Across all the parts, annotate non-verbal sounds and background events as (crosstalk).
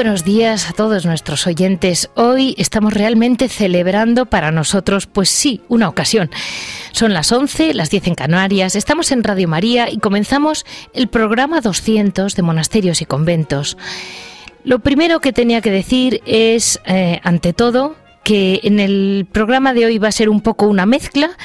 Buenos días a todos nuestros oyentes. Hoy estamos realmente celebrando para nosotros, pues sí, una ocasión. Son las 11, las 10 en Canarias, estamos en Radio María y comenzamos el programa 200 de Monasterios y Conventos. Lo primero que tenía que decir es, eh, ante todo, que en el programa de hoy va a ser un poco una mezcla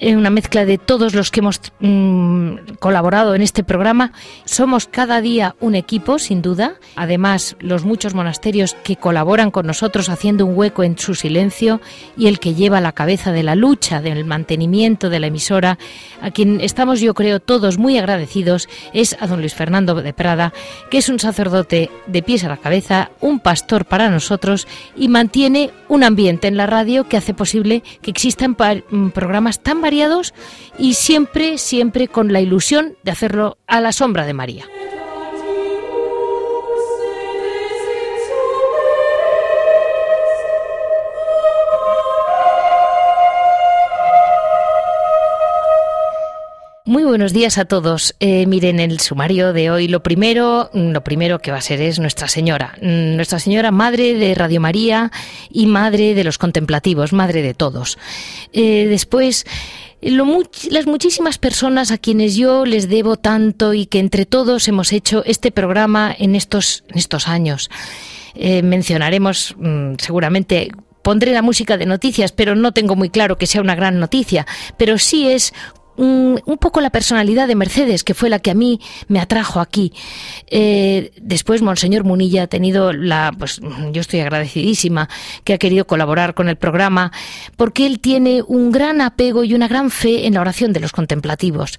eh, una mezcla de todos los que hemos mm, colaborado en este programa. Somos cada día un equipo, sin duda. Además, los muchos monasterios que colaboran con nosotros haciendo un hueco en su silencio y el que lleva la cabeza de la lucha del mantenimiento de la emisora, a quien estamos yo creo todos muy agradecidos, es a don Luis Fernando de Prada, que es un sacerdote de pies a la cabeza, un pastor para nosotros y mantiene un ambiente en la radio que hace posible que existan mm, programas tan y siempre, siempre con la ilusión de hacerlo a la sombra de María. Muy buenos días a todos. Eh, miren el sumario de hoy. Lo primero, lo primero que va a ser es Nuestra Señora, mm, Nuestra Señora, madre de Radio María y madre de los contemplativos, madre de todos. Eh, después las muchísimas personas a quienes yo les debo tanto y que entre todos hemos hecho este programa en estos, estos años. Eh, mencionaremos mm, seguramente pondré la música de noticias, pero no tengo muy claro que sea una gran noticia, pero sí es un, poco la personalidad de Mercedes, que fue la que a mí me atrajo aquí. Eh, después, Monseñor Munilla ha tenido la, pues yo estoy agradecidísima que ha querido colaborar con el programa, porque él tiene un gran apego y una gran fe en la oración de los contemplativos.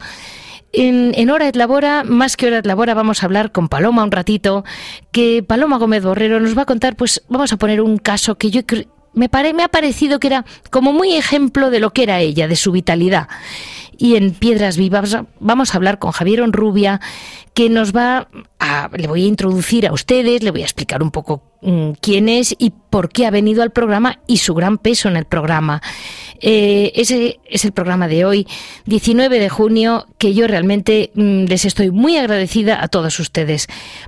En, en, Hora et Labora, más que Hora et Labora, vamos a hablar con Paloma un ratito, que Paloma Gómez Borrero nos va a contar, pues vamos a poner un caso que yo me, pare, me ha parecido que era como muy ejemplo de lo que era ella, de su vitalidad y en Piedras Vivas vamos a hablar con Javier Onrubia, que nos va a, le voy a introducir a ustedes, le voy a explicar un poco mm, quién es y por qué ha venido al programa y su gran peso en el programa. Eh, ese es el programa de hoy, 19 de junio, que yo realmente mm, les estoy muy agradecida a todos ustedes.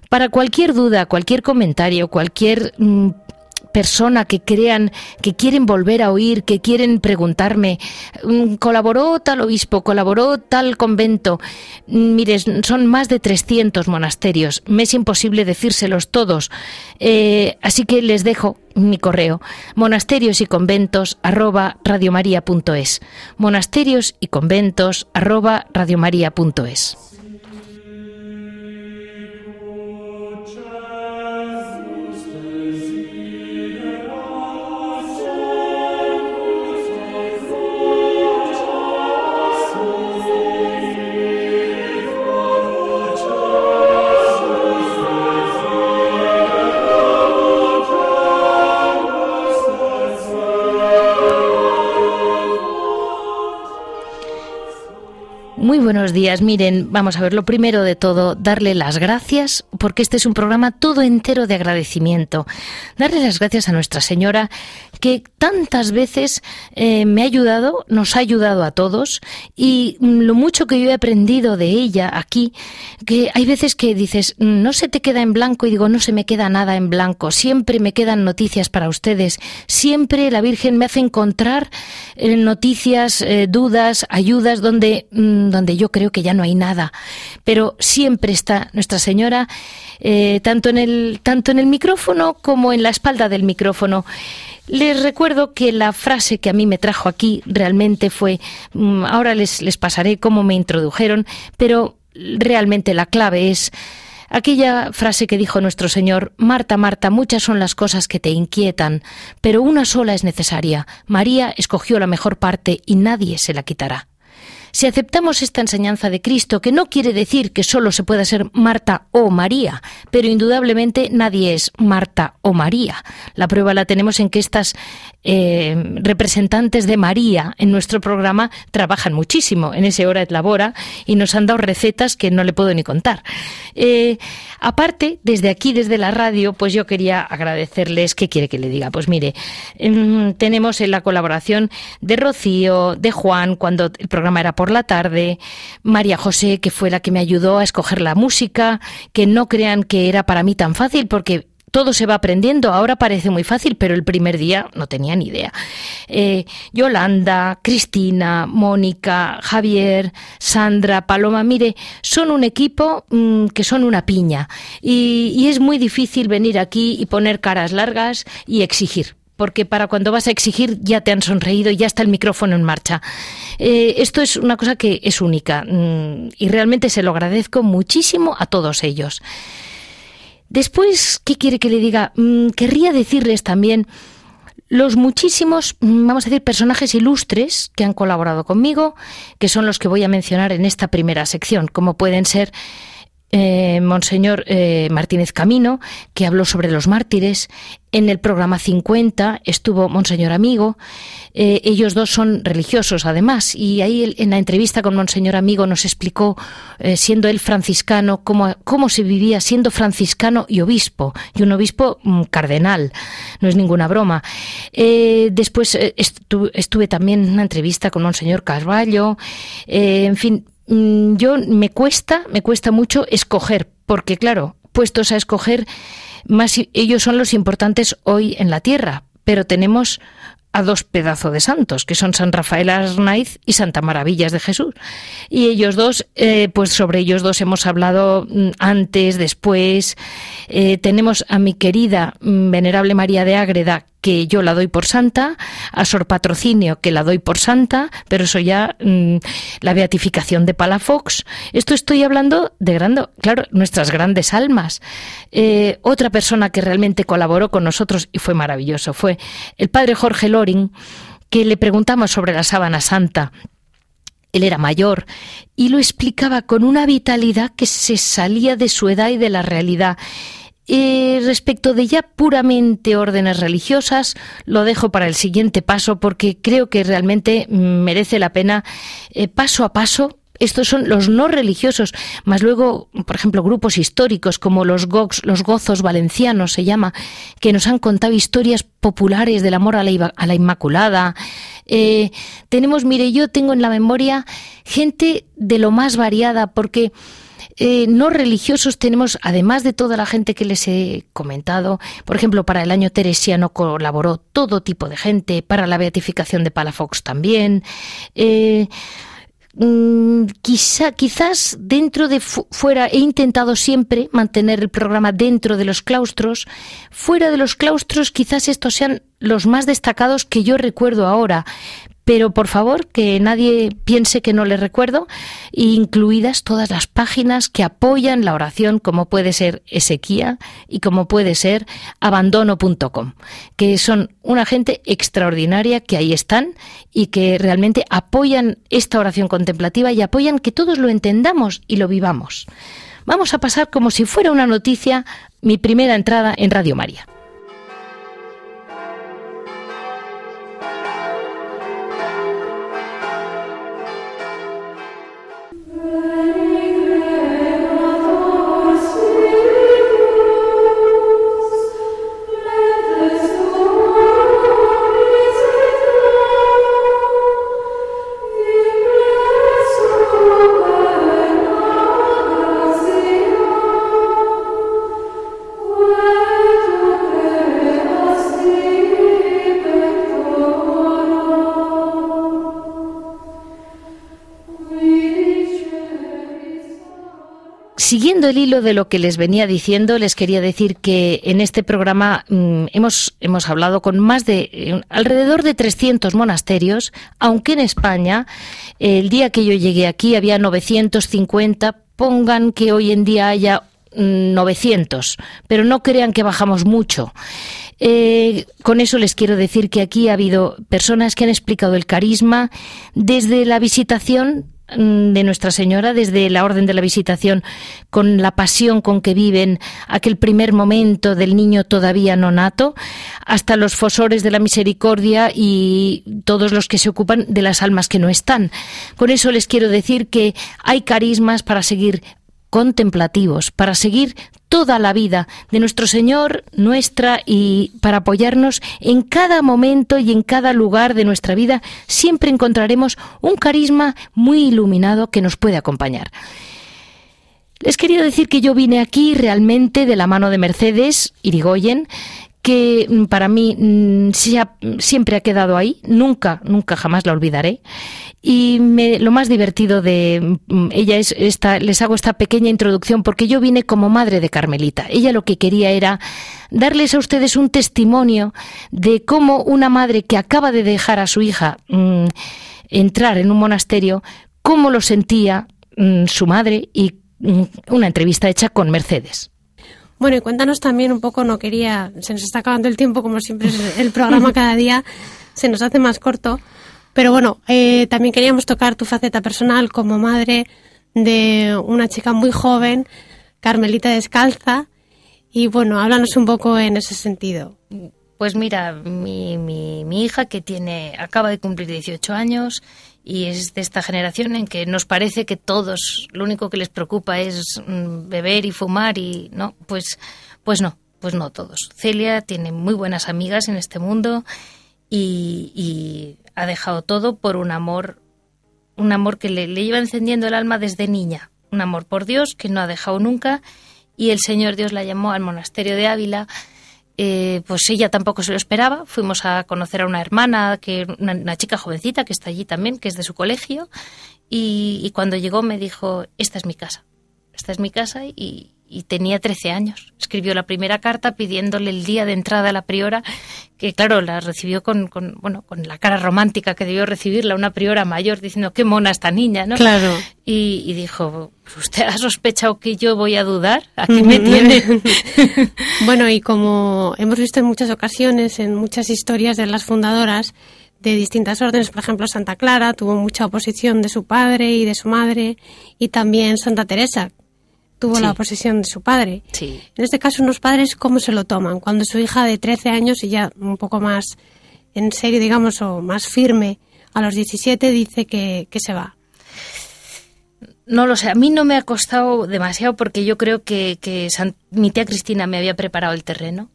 Para cualquier duda, cualquier comentario, cualquier mm, persona que crean que quieren volver a oír, que quieren preguntarme, mm, colaboró tal obispo, colaboró tal convento. Mm, mire, son más de 300 monasterios. Me es imposible decírselos todos. Eh, así que les dejo mi correo monasterios y conventos arroba radiomaria.es monasterios y conventos arroba radiomaria.es buenos días. Miren, vamos a ver, lo primero de todo, darle las gracias, porque este es un programa todo entero de agradecimiento. Darle las gracias a Nuestra Señora, que tantas veces eh, me ha ayudado, nos ha ayudado a todos, y lo mucho que yo he aprendido de ella aquí, que hay veces que dices, no se te queda en blanco, y digo, no se me queda nada en blanco, siempre me quedan noticias para ustedes, siempre la Virgen me hace encontrar eh, noticias, eh, dudas, ayudas, donde mm, donde yo creo que ya no hay nada, pero siempre está Nuestra Señora, eh, tanto, en el, tanto en el micrófono como en la espalda del micrófono. Les recuerdo que la frase que a mí me trajo aquí realmente fue, mm, ahora les, les pasaré cómo me introdujeron, pero realmente la clave es aquella frase que dijo nuestro Señor, Marta, Marta, muchas son las cosas que te inquietan, pero una sola es necesaria. María escogió la mejor parte y nadie se la quitará. Si aceptamos esta enseñanza de Cristo, que no quiere decir que solo se pueda ser Marta o María, pero indudablemente nadie es Marta o María. La prueba la tenemos en que estas eh, representantes de María en nuestro programa trabajan muchísimo en ese hora de labora y nos han dado recetas que no le puedo ni contar. Eh, aparte, desde aquí, desde la radio, pues yo quería agradecerles, ¿qué quiere que le diga? Pues mire, em, tenemos en la colaboración de Rocío, de Juan, cuando el programa era por la tarde, María José, que fue la que me ayudó a escoger la música, que no crean que era para mí tan fácil, porque todo se va aprendiendo. Ahora parece muy fácil, pero el primer día no tenía ni idea. Eh, Yolanda, Cristina, Mónica, Javier, Sandra, Paloma, mire, son un equipo mm, que son una piña. Y, y es muy difícil venir aquí y poner caras largas y exigir porque para cuando vas a exigir ya te han sonreído y ya está el micrófono en marcha. Eh, esto es una cosa que es única mm, y realmente se lo agradezco muchísimo a todos ellos. Después, ¿qué quiere que le diga? Mm, querría decirles también los muchísimos, mm, vamos a decir, personajes ilustres que han colaborado conmigo, que son los que voy a mencionar en esta primera sección, como pueden ser eh, Monseñor eh, Martínez Camino, que habló sobre los mártires. En el programa 50 estuvo Monseñor Amigo. Eh, ellos dos son religiosos, además, y ahí en la entrevista con Monseñor Amigo nos explicó, siendo él franciscano, cómo, cómo se vivía siendo franciscano y obispo, y un obispo mm, cardenal. No es ninguna broma. después estuve también en una entrevista con Monseñor Carballo. en fin, yo me cuesta, me cuesta mucho escoger, porque claro, puestos a escoger, más ellos son los importantes hoy en la tierra, pero tenemos a dos pedazos de santos, que son San Rafael Arnaiz y Santa Maravillas de Jesús. Y ellos dos, eh, pues sobre ellos dos hemos hablado mm, antes, después. Eh, tenemos a mi querida mm, Venerable María de Ágreda, que yo la doy por santa, a Sor Patrocinio, que la doy por santa, pero eso ya mm, la beatificación de Palafox. Esto estoy hablando de grande, claro, nuestras grandes almas. Eh, otra persona que realmente colaboró con nosotros y fue maravilloso fue el padre Jorge Loring, que le preguntamos sobre la sábana santa. Él era mayor y lo explicaba con una vitalidad que se salía de su edad y de la realidad respecto de ya puramente órdenes religiosas, lo dejo para el siguiente paso porque creo que realmente merece la pena eh, paso a paso estos son los no religiosos, más luego, por ejemplo, grupos históricos como los GOX, los gozos valencianos se llama, que nos han contado historias populares del amor a la, Inmaculada. Eh, tenemos, mire, yo tengo en la memoria gente de lo más variada, porque eh, no religiosos tenemos, además de toda la gente que les he comentado, por ejemplo, para el año teresiano colaboró todo tipo de gente, para la beatificación de Palafox también. Eh, mm, quizá, quizás dentro de fuera he intentado siempre mantener el programa dentro de los claustros. Fuera de los claustros, quizás estos sean los más destacados que yo recuerdo ahora, pero por favor que nadie piense que no le recuerdo, incluidas todas las páginas que apoyan la oración, como puede ser Esequía y como puede ser abandono.com, que son una gente extraordinaria que ahí están y que realmente apoyan esta oración contemplativa y apoyan que todos lo entendamos y lo vivamos. Vamos a pasar como si fuera una noticia mi primera entrada en Radio María. Siguiendo el hilo de lo que les venía diciendo, les quería decir que en este programa mm, hemos, hemos hablado con más de eh, alrededor de 300 monasterios, aunque en España el día que yo llegué aquí había 950, pongan que hoy en día haya 900, mm, pero no crean que bajamos mucho. Eh, con eso les quiero decir que aquí ha habido personas que han explicado el carisma desde la visitación de Nuestra Señora desde la Orden de la Visitación, con la pasión con que viven aquel primer momento del niño todavía no nato, hasta los fosores de la misericordia y todos los que se ocupan de las almas que no están. Con eso les quiero decir que hay carismas para seguir contemplativos, para seguir toda la vida de nuestro Señor, nuestra, y para apoyarnos en cada momento y en cada lugar de nuestra vida, siempre encontraremos un carisma muy iluminado que nos puede acompañar. Les quería decir que yo vine aquí realmente de la mano de Mercedes Irigoyen, que mm, para mí mm, siempre ha quedado ahí, nunca, nunca jamás la olvidaré. Y lo más divertido de mm, ella es esta, les hago esta pequeña introducción porque yo vine como madre de Carmelita. Ella lo que quería era darles a ustedes un testimonio de cómo una madre que acaba de dejar a su hija entrar en un monasterio, cómo lo sentía su madre y una entrevista hecha con Mercedes. Bueno, y cuéntanos también un poco, no quería, se nos está acabando el tiempo, como siempre el programa (laughs) cada día se nos hace más corto, pero bueno, eh, también queríamos tocar tu faceta personal como madre de una chica muy joven, Carmelita Descalza, y bueno, háblanos un poco en ese sentido. Pues mira, mi, mi, hija que tiene, acaba de cumplir 18 años, y es de esta generación en que nos parece que todos lo único que les preocupa es mm, beber y fumar y no, pues pues no, pues no todos. Celia tiene muy buenas amigas en este mundo y, ha dejado todo por un amor, un amor que le, le lleva encendiendo el alma desde niña, un amor por Dios que no ha dejado nunca. Y el Señor Dios la llamó al monasterio de Ávila. Eh, pues ella tampoco se lo esperaba. Fuimos a conocer a una hermana, que una, chica jovencita que está allí también, que es de su colegio, y, cuando llegó me dijo, esta es mi casa, esta es mi casa y, y tenía 13 años. Escribió la primera carta pidiéndole el día de entrada a la priora, que claro, la recibió con, con, bueno, con la cara romántica que debió recibirla una priora mayor, diciendo, qué mona esta niña, ¿no? Claro. Y, dijo, ¿usted ha sospechado que yo voy a dudar? Aquí (laughs) me tiene. (laughs) bueno, y como hemos visto en muchas ocasiones, en muchas historias de las fundadoras, de distintas órdenes, por ejemplo Santa Clara tuvo mucha oposición de su padre y de su madre, y también Santa Teresa, tuvo la oposición de su padre. Sí. En este caso, unos padres, ¿cómo se lo toman? Cuando su hija de 13 años y ya un poco más en serio, digamos, o más firme, a los 17 dice que, se va. No lo sé, a mí no me ha costado demasiado porque yo creo que, que mi tía Cristina me había preparado el terreno.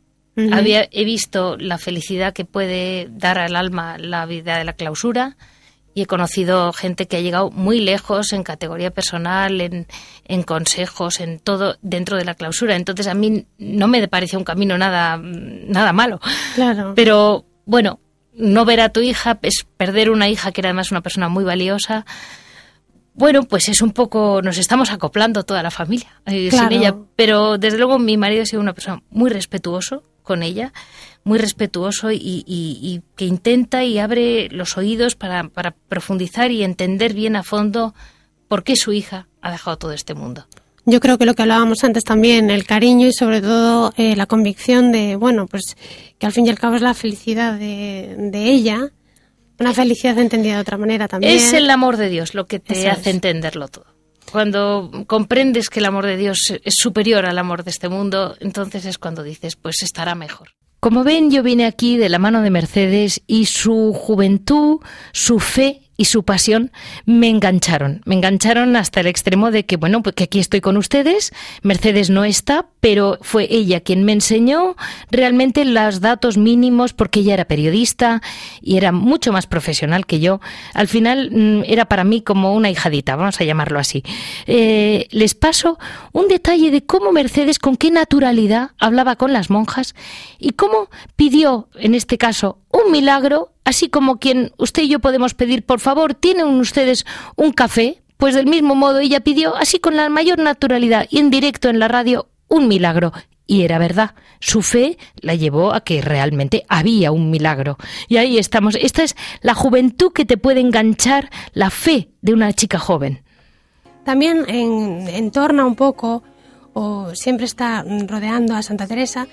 había, he visto la felicidad que puede dar al alma la vida de la clausura y he conocido gente que ha llegado muy lejos en categoría personal, en, en, consejos, en todo dentro de la clausura. Entonces a mí no me parece un camino nada, nada malo. Claro. Pero bueno, no ver a tu hija es perder una hija que era además una persona muy valiosa. Bueno, pues es un poco, nos estamos acoplando toda la familia eh, sin ella, pero desde luego mi marido ha sido una persona muy respetuoso con ella, muy respetuoso y, que intenta y abre los oídos para, profundizar y entender bien a fondo por qué su hija ha dejado todo este mundo. Yo creo que lo que hablábamos antes también, el cariño y sobre todo eh, la convicción de, bueno, pues que al fin y al cabo es la felicidad de, ella, una felicidad entendida de otra manera también. Es el amor de Dios lo que te hace entenderlo todo. Cuando comprendes que el amor de Dios es superior al amor de este mundo, entonces es cuando dices, pues estará mejor. Como ven, yo vine aquí de la mano de Mercedes y su juventud, su fe y su pasión me engancharon. Me engancharon hasta el extremo de que, bueno, pues que aquí estoy con ustedes, Mercedes no está, pero fue ella quien me enseñó realmente los datos mínimos porque ella era periodista y era mucho más profesional que yo. Al final mm, era para mí como una hijadita, vamos a llamarlo así. Eh, les paso un detalle de cómo Mercedes, con qué naturalidad hablaba con las monjas y cómo pidió, en este caso, un milagro, así como quien usted y yo podemos pedir, por favor, ¿tienen ustedes un café? Pues del mismo modo ella pidió, así con la mayor naturalidad y en directo en la radio, un milagro. Y era verdad, su fe la llevó a que realmente había un milagro. Y ahí estamos. Esta es la juventud que te puede enganchar la fe de una chica joven. También en, un poco, o siempre está rodeando a Santa Teresa,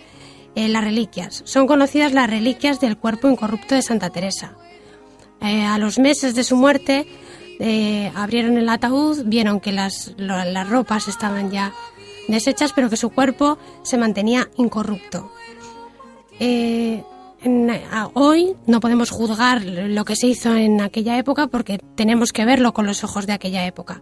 eh, las reliquias. Son conocidas las reliquias del cuerpo incorrupto de Santa Teresa. Eh, a los meses de su muerte, eh, abrieron el ataúd, vieron que las, las ropas estaban ya deshechas, pero que su cuerpo se mantenía incorrupto. Eh, hoy no podemos juzgar lo que se hizo en aquella época porque tenemos que verlo con los ojos de aquella época.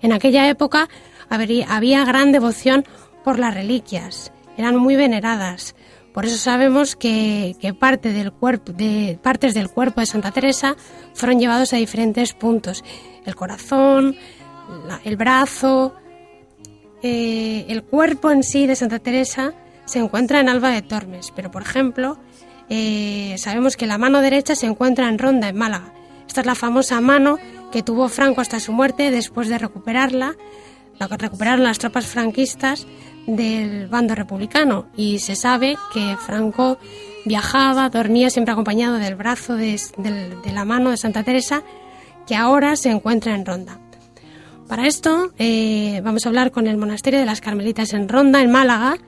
En aquella época había gran devoción por las reliquias, eran muy veneradas. Por eso sabemos que, parte del cuerpo, de, partes del cuerpo de Santa Teresa fueron llevados a diferentes puntos. El corazón, el brazo, eh, el cuerpo en sí de Santa Teresa se encuentra en Alba de Tormes, pero por ejemplo, eh, sabemos que la mano derecha se encuentra en Ronda, en Málaga. Esta es la famosa mano que tuvo Franco hasta su muerte después de recuperarla, la que recuperaron las tropas franquistas del bando republicano. Y se sabe que Franco viajaba, dormía siempre acompañado del brazo de, la mano de Santa Teresa, que ahora se encuentra en Ronda. Para esto eh, vamos a hablar con el monasterio de las Carmelitas en Ronda, en Málaga,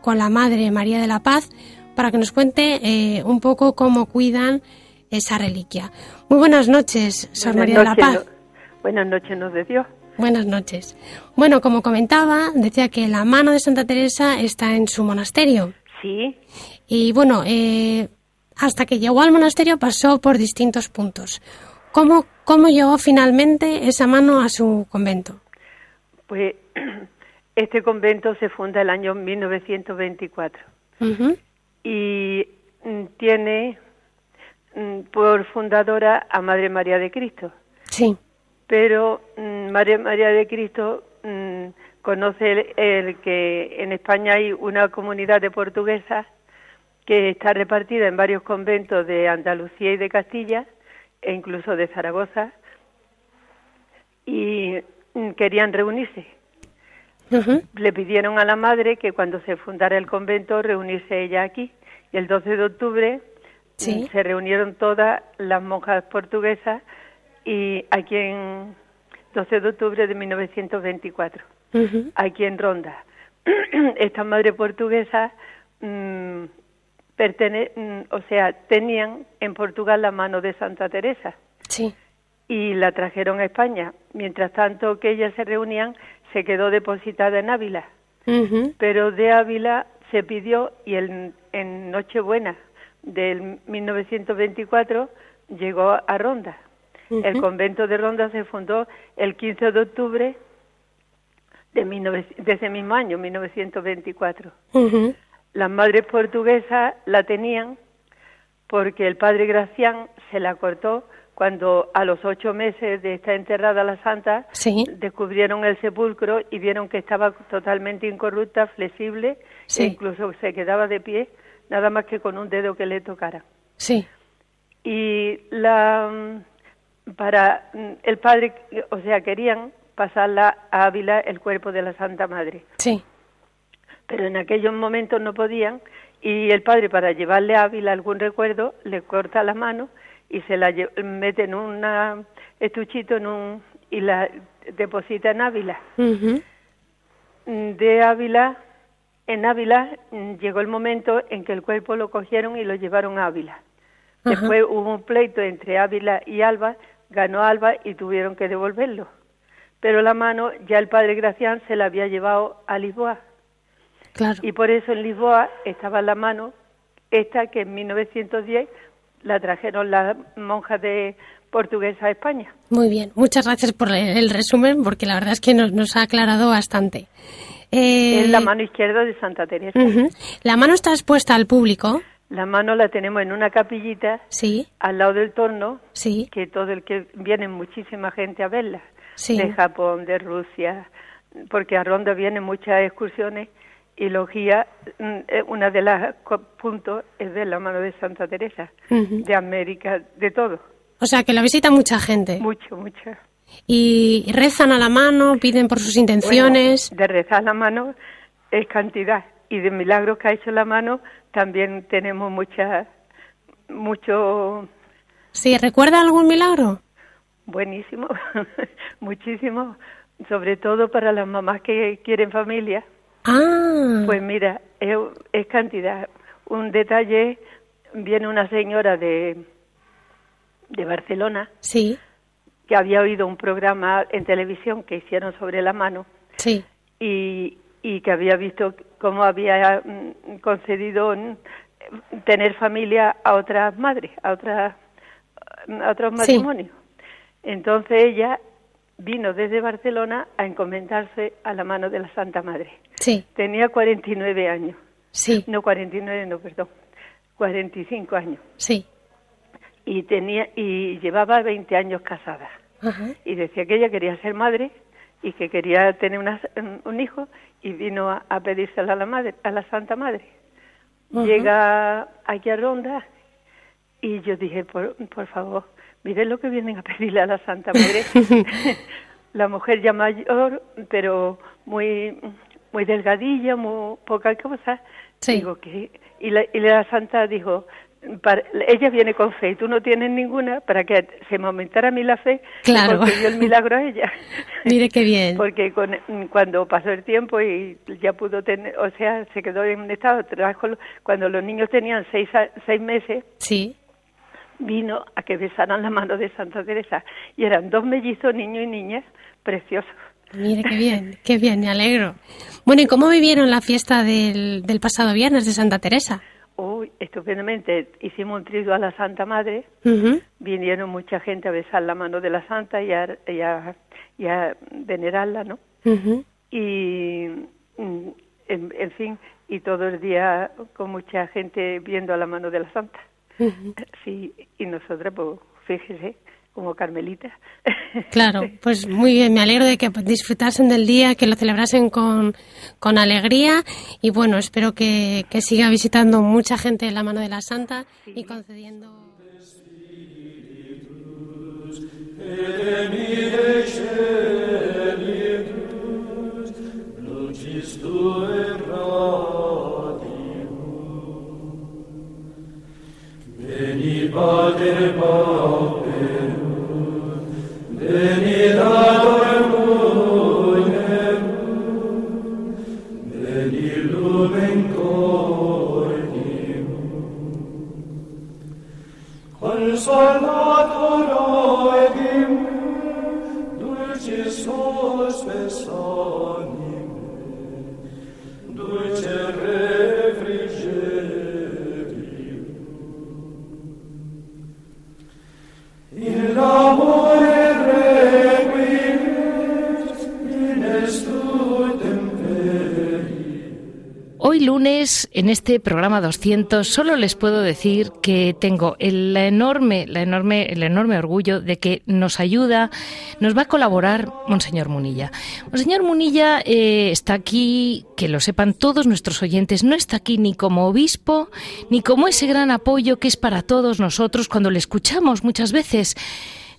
con la Madre María de la Paz, para que nos cuente eh, un poco cómo cuidan esa reliquia. Muy buenas noches, Sor María de la Paz. buenas noches, nos de Dios. Buenas noches. Bueno, como comentaba, decía que la mano de Santa Teresa está en su monasterio. Sí. Y bueno, eh, hasta que llegó al monasterio pasó por distintos puntos. ¿Cómo, ¿Cómo llegó finalmente esa mano a su convento? Pues (clears throat) este convento se funda el año 1924 y mm, tiene Mm, por fundadora a Madre María de Cristo. Sí. Pero mm, Madre María de Cristo conoce el, que en España hay una comunidad de portuguesas que está repartida en varios conventos de Andalucía y de Castilla e incluso de Zaragoza y querían reunirse. Le pidieron a la madre que cuando se fundara el convento reunirse ella aquí y el 12 de octubre se reunieron todas las monjas portuguesas y aquí en 12 de octubre de 1924, aquí en Ronda. (clears throat) Esta madre portuguesa mm, pertene, mm, o sea, tenían en Portugal la mano de Santa Teresa. Sí. Y la trajeron a España. Mientras tanto que ellas se reunían, se quedó depositada en Ávila. Pero de Ávila se pidió y el, en Nochebuena del 1924 llegó a Ronda. El convento de Ronda se fundó el 15 de octubre de, ese mismo año, 1924. Las madres portuguesas la tenían porque el padre Gracián se la cortó cuando a los ocho meses de estar enterrada la santa descubrieron el sepulcro y vieron que estaba totalmente incorrupta, flexible e incluso se quedaba de pie nada más que con un dedo que le tocara. Sí. Y la para el padre, o sea, querían pasarla a Ávila el cuerpo de la Santa Madre. Sí. Pero en aquellos momentos no podían y el padre para llevarle a Ávila algún recuerdo le corta la mano y se la mete en un estuchito en un y la deposita en Ávila. De Ávila en Ávila mm, llegó el momento en que el cuerpo lo cogieron y lo llevaron a Ávila. Después hubo un pleito entre Ávila y Alba, ganó Alba y tuvieron que devolverlo. Pero la mano ya el padre Gracián se la había llevado a Lisboa. Claro. Y por eso en Lisboa estaba la mano esta que en 1910 la trajeron las monjas de portuguesa a España. Muy bien, muchas gracias por el resumen porque la verdad es que nos, nos ha aclarado bastante. Eh, es la mano izquierda de Santa Teresa. ¿La mano está expuesta al público? La mano la tenemos en una capillita sí. al lado del torno, sí. que todo el que viene muchísima gente a verla, de Japón, de Rusia, porque a Ronda vienen muchas excursiones y los guías, mm, eh, una de las puntos es ver la mano de Santa Teresa, de América, de todo. O sea, que la visita mucha gente. Mucho, mucho y rezan a la mano, piden por sus intenciones. de rezar a la mano es cantidad y de milagros que ha hecho la mano también tenemos muchas, mucho. Sí, ¿recuerda algún milagro? Buenísimo, (laughs) muchísimo, sobre todo para las mamás que quieren familia. Ah. Pues mira, es, es cantidad. Un detalle, viene una señora de, de Barcelona. Sí que había oído un programa en televisión que hicieron sobre la mano. Sí. Y, y que había visto cómo había mm, concedido mm, tener familia a otras madres, a otras a otros matrimonios. Entonces ella vino desde Barcelona a encomendarse a la mano de la Santa Madre. Sí. Tenía 49 años. Sí. No 49, no, perdón. 45 años. Sí. Y tenía y llevaba 20 años casada. Y decía que ella quería ser madre y que quería tener un hijo y vino a, a pedírselo a la madre, a la Santa Madre. Llega aquí a Ronda y yo dije, por, por favor, miren lo que vienen a pedirle a la Santa Madre. (laughs) la mujer ya mayor, pero muy muy delgadilla, muy poca cosa. Digo que y la, y la Santa dijo, ella viene con fe y tú no tienes ninguna para que se me aumentara a mí la fe claro. porque dio el milagro a ella (laughs) mire qué bien porque cuando pasó el tiempo y ya pudo tener o sea se quedó en un estado trabajo cuando los niños tenían seis seis meses sí vino a que besaran la mano de Santa Teresa y eran dos mellizos niño y niña preciosos Mire qué bien, qué bien, me alegro. Bueno, ¿y cómo vivieron la fiesta del, del pasado viernes de Santa Teresa? Uy, estupendamente. Hicimos un trigo a la Santa Madre. Vinieron mucha gente a besar la mano de la Santa y a, y a, venerarla, ¿no? Y, mm, en, fin, y todo el día con mucha gente viendo a la mano de la Santa. Sí, y nosotras, pues, fíjese, como Carmelita. Claro, pues muy bien, me alegro de que disfrutasen del día, que lo celebrasen con, con alegría y bueno, espero que, que siga visitando mucha gente la mano de la Santa y concediendo... pater pauperum, venid ad ormunem, veni lumen cordium. Consolator en este programa 200 solo les puedo decir que tengo el enorme, la enorme, el enorme orgullo de que nos ayuda, nos va a colaborar Monseñor Munilla. Monseñor Munilla eh, está aquí, que lo sepan todos nuestros oyentes, no está aquí ni como obispo, ni como ese gran apoyo que es para todos nosotros cuando le escuchamos muchas veces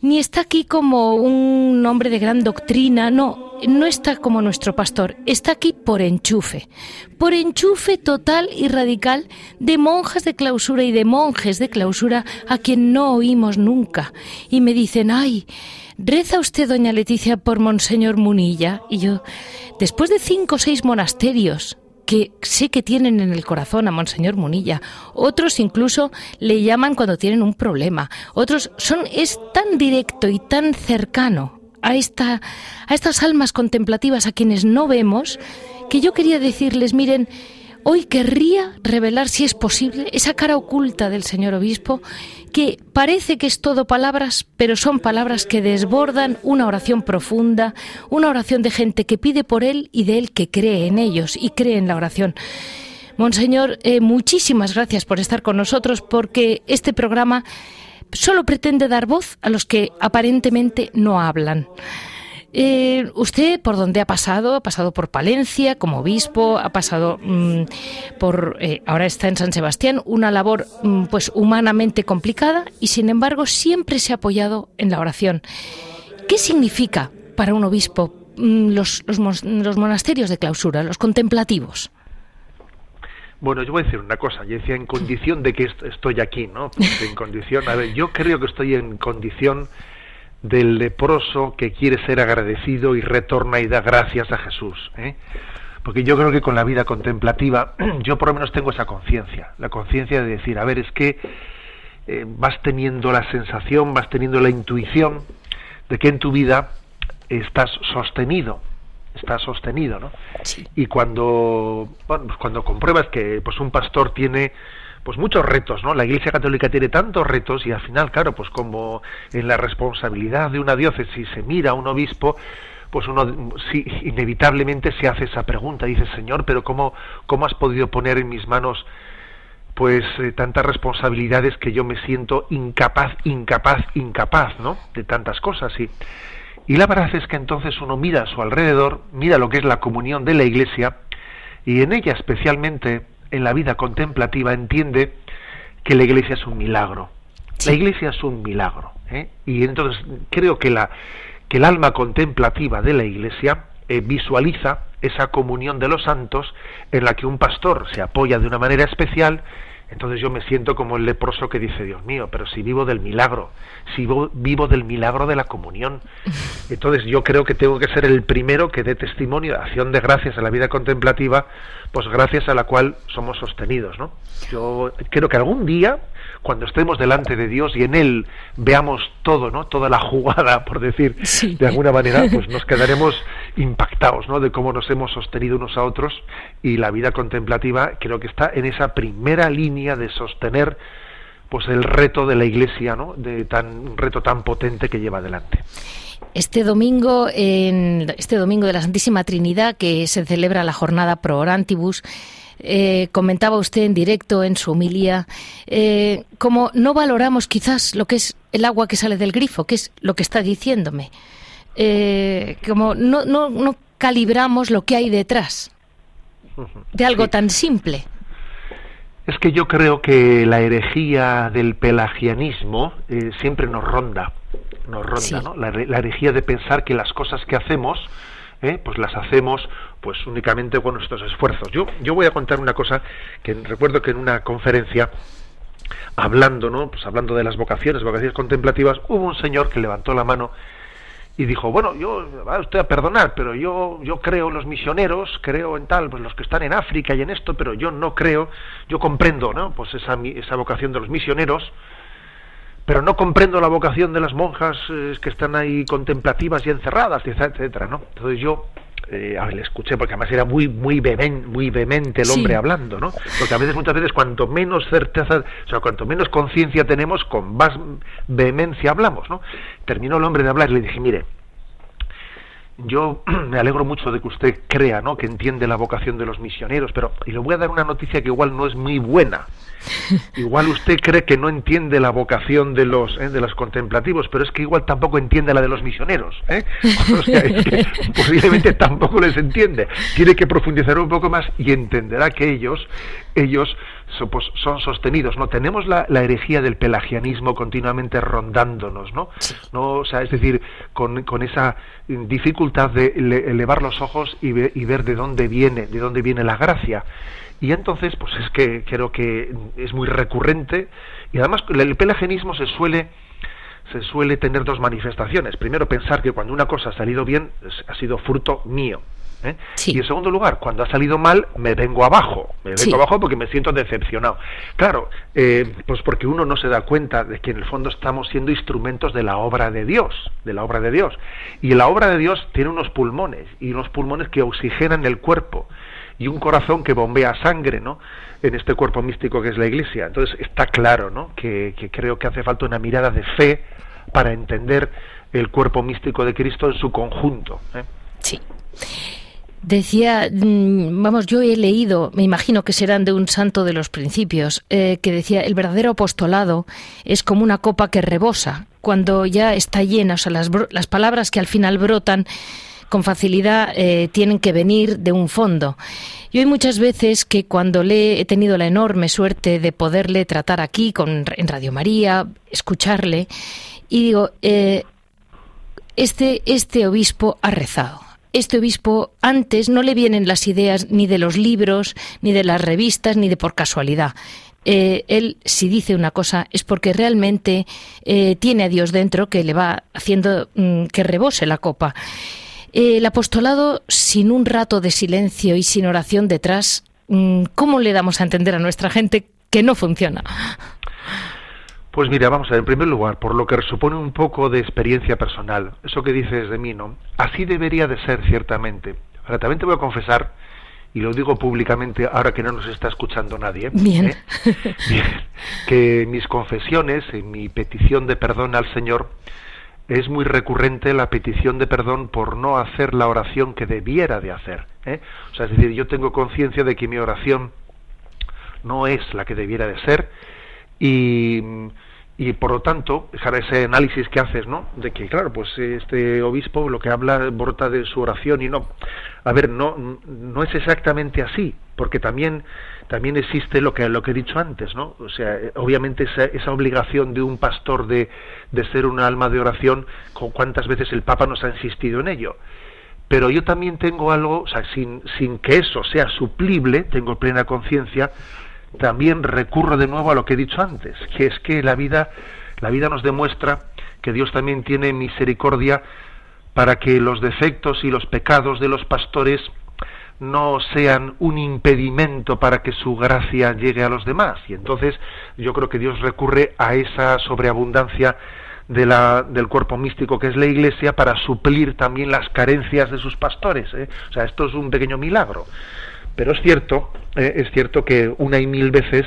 ni está aquí como un hombre de gran doctrina, no, no está como nuestro pastor, está aquí por enchufe, por enchufe total y radical de monjas de clausura y de monjes de clausura a quien no oímos nunca. Y me dicen, ay, ¿reza usted, doña Leticia, por Monseñor Munilla? Y yo, después de cinco o seis monasterios, que sé que tienen en el corazón a Monseñor Munilla. Otros incluso le llaman cuando tienen un problema. Otros son es tan directo y tan cercano a esta a estas almas contemplativas a quienes no vemos que yo quería decirles, miren, Hoy querría revelar, si es posible, esa cara oculta del señor obispo, que parece que es todo palabras, pero son palabras que desbordan una oración profunda, una oración de gente que pide por él y de él que cree en ellos y cree en la oración. Monseñor, eh, muchísimas gracias por estar con nosotros, porque este programa solo pretende dar voz a los que aparentemente no hablan. Eh, ¿Usted por dónde ha pasado? Ha pasado por Palencia como obispo, ha pasado mm, por, eh, ahora está en San Sebastián, una labor mm, pues humanamente complicada y sin embargo siempre se ha apoyado en la oración. ¿Qué significa para un obispo mm, los, los, monasterios de clausura, los contemplativos? Bueno, yo voy a decir una cosa. Yo decía en condición de que estoy aquí, ¿no? En condición, a ver, yo creo que estoy en condición del leproso que quiere ser agradecido y retorna y da gracias a Jesús. ¿eh? Porque yo creo que con la vida contemplativa, (clears throat) yo por lo menos tengo esa conciencia, la conciencia de decir, a ver, es que eh, vas teniendo la sensación, vas teniendo la intuición de que en tu vida estás sostenido, estás sostenido, ¿no? Y cuando, bueno, pues cuando compruebas que pues un pastor tiene pues muchos retos, ¿no? La Iglesia Católica tiene tantos retos y al final, claro, pues como en la responsabilidad de una diócesis se mira a un obispo, pues uno sí, inevitablemente se hace esa pregunta, dice, Señor, pero ¿cómo, cómo has podido poner en mis manos pues eh, tantas responsabilidades que yo me siento incapaz, incapaz, incapaz, ¿no? De tantas cosas y y la verdad es que entonces uno mira a su alrededor, mira lo que es la comunión de la Iglesia y en ella especialmente en la vida contemplativa entiende que la Iglesia es un milagro. La Iglesia es un milagro. ¿eh? Y entonces creo que la que el alma contemplativa de la Iglesia eh, visualiza esa comunión de los santos en la que un pastor se apoya de una manera especial entonces yo me siento como el leproso que dice, Dios mío, pero si vivo del milagro, si vivo, del milagro de la comunión. (laughs) Entonces yo creo que tengo que ser el primero que dé testimonio de acción de gracias a la vida contemplativa, pues gracias a la cual somos sostenidos. ¿no? Yo creo que algún día cuando estemos delante de Dios y en Él veamos todo, ¿no? Toda la jugada, (laughs) por decir de alguna manera, pues nos quedaremos impactados, ¿no? De cómo nos hemos sostenido unos a otros y la vida contemplativa creo que está en esa primera línea de sostener pues el reto de la Iglesia, ¿no? De tan un reto tan potente que lleva adelante. Este domingo, en este domingo de la Santísima Trinidad, que se celebra la jornada Pro Orantibus, eh, comentaba usted en directo en su homilía, eh, como no valoramos quizás lo que es el agua que sale del grifo, que es lo que está diciéndome, eh, como no, no, no calibramos lo que hay detrás de algo tan simple. Es que yo creo que la herejía del pelagianismo siempre nos ronda, nos ronda, ¿no? La, la, herejía de pensar que las cosas que hacemos ¿eh? pues las hacemos pues únicamente con nuestros esfuerzos. Yo, yo voy a contar una cosa que recuerdo que en una conferencia hablando, ¿no? Pues hablando de las vocaciones, vocaciones contemplativas, hubo un señor que levantó la mano y dijo, bueno, yo, va usted a perdonar, pero yo, yo creo en los misioneros, creo en tal, pues los que están en África y en esto, pero yo no creo, yo comprendo, ¿no? Pues esa, esa vocación de los misioneros, pero no comprendo la vocación de las monjas eh, que están ahí contemplativas y encerradas, etcétera, ¿no? Entonces yo eh, a ver, le escuché porque además era muy muy vehemente, muy vehemente el hombre hablando, ¿no? Porque a veces muchas veces cuanto menos certeza, o sea, cuanto menos conciencia tenemos, con más vehemencia hablamos, ¿no? Terminó el hombre de hablar y le dije, mire, yo (clears throat) me alegro mucho de que usted crea, ¿no? Que entiende la vocación de los misioneros, pero y le voy a dar una noticia que igual no es muy buena. (laughs) Igual usted cree que no entiende la vocación de los ¿eh? de los contemplativos, pero es que igual tampoco entiende la de los misioneros, ¿eh? (laughs) O sea, es que posiblemente tampoco les entiende. Tiene que profundizar un poco más y entenderá que ellos ellos pues, son sostenidos, ¿no? Tenemos la, herejía del pelagianismo continuamente rondándonos, ¿no? ¿no? O sea, es decir, con, con esa dificultad de elevar los ojos y, y ver de dónde viene, de dónde viene la gracia. Y entonces, pues es que creo que es muy recurrente y además el pelagianismo se suele se suele tener dos manifestaciones. Primero, pensar que cuando una cosa ha salido bien, ha sido fruto mío. ¿Eh? Y en segundo lugar, cuando ha salido mal, me vengo abajo. Me vengo abajo porque me siento decepcionado. Claro, eh, pues porque uno no se da cuenta de que en el fondo estamos siendo instrumentos de la obra de Dios, de la obra de Dios. Y la obra de Dios tiene unos pulmones, y unos pulmones que oxigenan el cuerpo, y un corazón que bombea sangre, ¿no? En este cuerpo místico que es la Iglesia. Entonces está claro, ¿no? Que, creo que hace falta una mirada de fe para entender el cuerpo místico de Cristo en su conjunto. ¿eh? Sí. Decía, mm, vamos, yo he leído, me imagino que serán de un santo de los principios, eh, que decía, el verdadero apostolado es como una copa que rebosa, cuando ya está llena, o sea, las, las palabras que al final brotan con facilidad eh, tienen que venir de un fondo. Y hay muchas veces que cuando le he tenido la enorme suerte de poderle tratar aquí con, en Radio María, escucharle, y digo, eh, este, este obispo ha rezado este obispo antes no le vienen las ideas ni de los libros, ni de las revistas, ni de por casualidad. Eh, él, si dice una cosa, es porque realmente eh, tiene a Dios dentro que le va haciendo mm, que rebose la copa. Eh, el apostolado, sin un rato de silencio y sin oración detrás, mm, ¿cómo le damos a entender a nuestra gente que no funciona? Pues mira, vamos a ver, en primer lugar, por lo que supone un poco de experiencia personal, eso que dices de mí, ¿no? Así debería de ser, ciertamente. Ahora, también te voy a confesar, y lo digo públicamente ahora que no nos está escuchando nadie, Bien. ¿eh? (laughs) Bien, que mis confesiones, en mi petición de perdón al Señor, es muy recurrente la petición de perdón por no hacer la oración que debiera de hacer. ¿eh? O sea, es decir, yo tengo conciencia de que mi oración no es la que debiera de ser y, por lo tanto, ese análisis que haces, ¿no? De que, claro, pues este obispo lo que habla brota de su oración y no. A ver, no, no es exactamente así, porque también también existe lo que lo que he dicho antes, ¿no? O sea, obviamente esa, esa obligación de un pastor de, de ser un alma de oración, con cuántas veces el Papa nos ha insistido en ello. Pero yo también tengo algo, o sea, sin, sin que eso sea suplible, tengo plena conciencia, también recurro de nuevo a lo que he dicho antes, que es que la vida, la vida nos demuestra que Dios también tiene misericordia para que los defectos y los pecados de los pastores no sean un impedimento para que su gracia llegue a los demás. Y entonces yo creo que Dios recurre a esa sobreabundancia de la, del cuerpo místico que es la Iglesia para suplir también las carencias de sus pastores. ¿eh? O sea, esto es un pequeño milagro. Pero es cierto, eh, es cierto que una y mil veces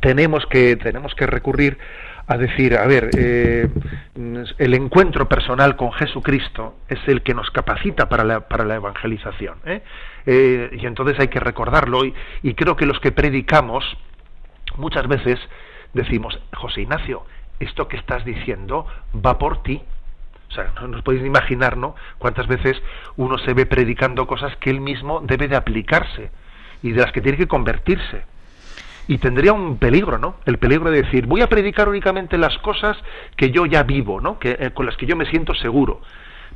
tenemos que, tenemos que recurrir a decir, a ver, eh, el encuentro personal con Jesucristo es el que nos capacita para la, para la evangelización. ¿eh? Y entonces hay que recordarlo. Y, y, creo que los que predicamos, muchas veces decimos, José Ignacio, esto que estás diciendo va por ti. Sea, no nos podéis imaginar, ¿no? Cuántas veces uno se ve predicando cosas que él mismo debe de aplicarse y de las que tiene que convertirse y tendría un peligro, ¿no? El peligro de decir, voy a predicar únicamente las cosas que yo ya vivo, ¿no? Que, eh, con las que yo me siento seguro.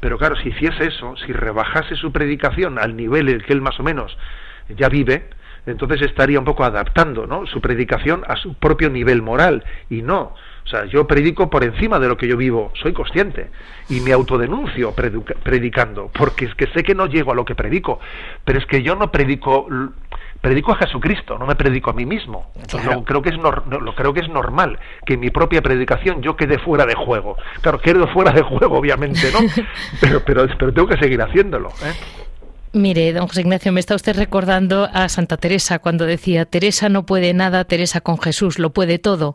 Pero claro, si hiciese eso, si rebajase su predicación al nivel en el que él más o menos ya vive, entonces estaría un poco adaptando, ¿no? Su predicación a su propio nivel moral y no. O sea, yo predico por encima de lo que yo vivo, soy consciente y me autodenuncio predicando, porque es que sé que no llego a lo que predico, pero es que yo no predico predico a Jesucristo, no me predico a mí mismo. Entonces, claro. lo, creo que es no, lo creo que es normal que en mi propia predicación yo quede fuera de juego. Claro, quedo fuera de juego, obviamente, ¿no? (laughs) pero, pero, pero tengo que seguir haciéndolo. ¿eh? Mire, don José Ignacio, me está usted recordando a Santa Teresa cuando decía, Teresa no puede nada, Teresa con Jesús lo puede todo.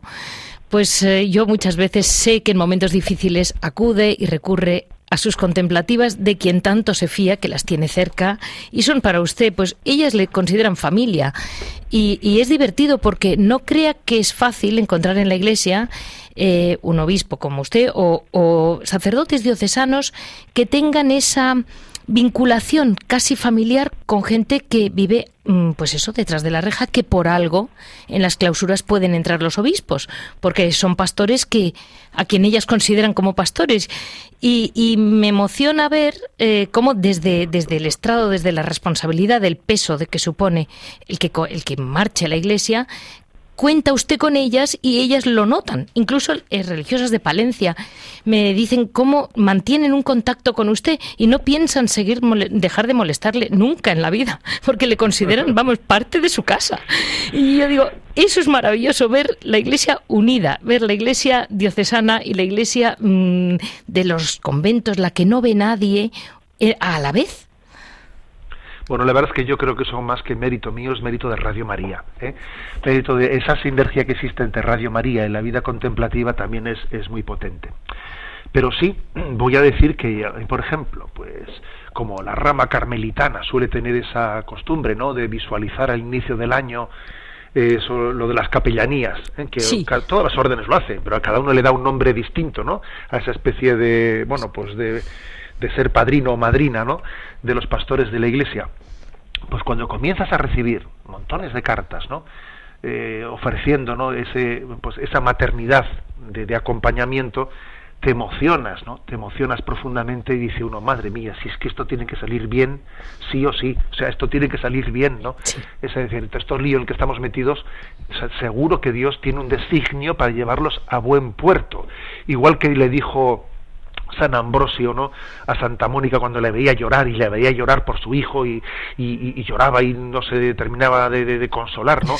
Pues eh, yo muchas veces sé que en momentos difíciles acude y recurre a sus contemplativas de quien tanto se fía que las tiene cerca y son para usted, pues ellas le consideran familia. Y, es divertido porque no crea que es fácil encontrar en la iglesia eh, un obispo como usted o, o sacerdotes diocesanos que tengan esa vinculación casi familiar con gente que vive pues eso, detrás de la reja, que por algo en las clausuras pueden entrar los obispos, porque son pastores que a quien ellas consideran como pastores. Y, y me emociona ver eh, cómo desde, desde el estrado, desde la responsabilidad del peso de que supone el que, el que marche la iglesia, cuenta usted con ellas y ellas lo notan. Incluso eh, religiosas de Palencia me dicen cómo mantienen un contacto con usted y no piensan seguir dejar de molestarle nunca en la vida, (laughs) porque le consideran, (laughs) vamos, parte de su casa. Y yo digo, eso es maravilloso, ver la iglesia unida, ver la iglesia diocesana y la iglesia mmm, de los conventos, la que no ve nadie, eh, a la vez. Bueno, la verdad es que yo creo que son más que mérito mío, es mérito de Radio María. ¿eh? Mérito de esa sinergia que existe entre Radio María y la vida contemplativa también es, es muy potente. Pero sí, (clears throat) voy a decir que, por ejemplo, pues como la rama carmelitana suele tener esa costumbre, ¿no?, de visualizar al inicio del año eh, lo de las capellanías, ¿eh? que Sí. todas las órdenes lo hacen, pero a cada uno le da un nombre distinto, ¿no? A esa especie de, bueno, pues de, de ser padrino o madrina, ¿no? De los pastores de la iglesia. Pues cuando comienzas a recibir montones de cartas, ¿no? Eh, ofreciendo, ¿no? Ese, pues esa maternidad de, de acompañamiento, te emocionas, ¿no? Te emocionas profundamente y dice uno, madre mía, si es que esto tiene que salir bien, sí o sí, o sea, esto tiene que salir bien, ¿no? Es decir, estos líos en el que estamos metidos, seguro que Dios tiene un designio para llevarlos a buen puerto. Igual que le dijo San Ambrosio, ¿no? A Santa Mónica cuando le veía llorar y le veía llorar por su hijo y, y, lloraba y no se terminaba de, de, consolar, ¿no?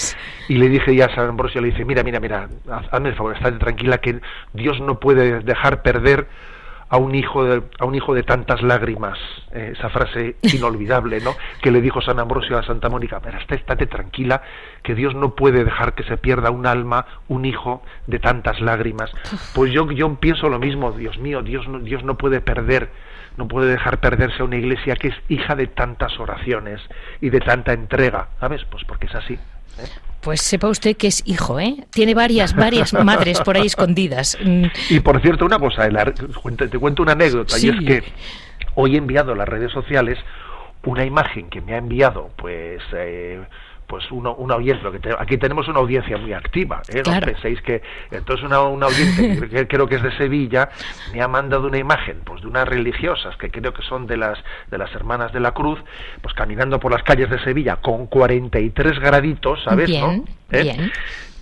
Y le dije ya a San Ambrosio, le dice, mira, mira, mira, hazme el favor, estate tranquila que Dios no puede dejar perder a un hijo de, a un hijo de tantas lágrimas, eh, esa frase inolvidable, ¿no? Que le dijo San Ambrosio a Santa Mónica, pero estate tranquila, que Dios no puede dejar que se pierda un alma, un hijo de tantas lágrimas. Pues yo, yo pienso lo mismo, Dios mío, Dios no, Dios no puede perder, no puede dejar perderse a una iglesia que es hija de tantas oraciones y de tanta entrega, ¿sabes? Pues porque es así. ¿eh? Pues sepa usted que es hijo, ¿eh? Tiene varias, varias (laughs) madres por ahí escondidas. Mm. Y por cierto, una cosa, te cuento una anécdota, y es que hoy he enviado a las redes sociales una imagen que me ha enviado, pues, eh, pues uno, un oyente, que aquí tenemos una audiencia muy activa, ¿eh? no penséis que entonces una, una oyente que creo que es de Sevilla me ha mandado una imagen pues de unas religiosas que creo que son de las de las hermanas de la Cruz, pues caminando por las calles de Sevilla con 43 graditos, ¿sabes? ¿no? ¿Eh?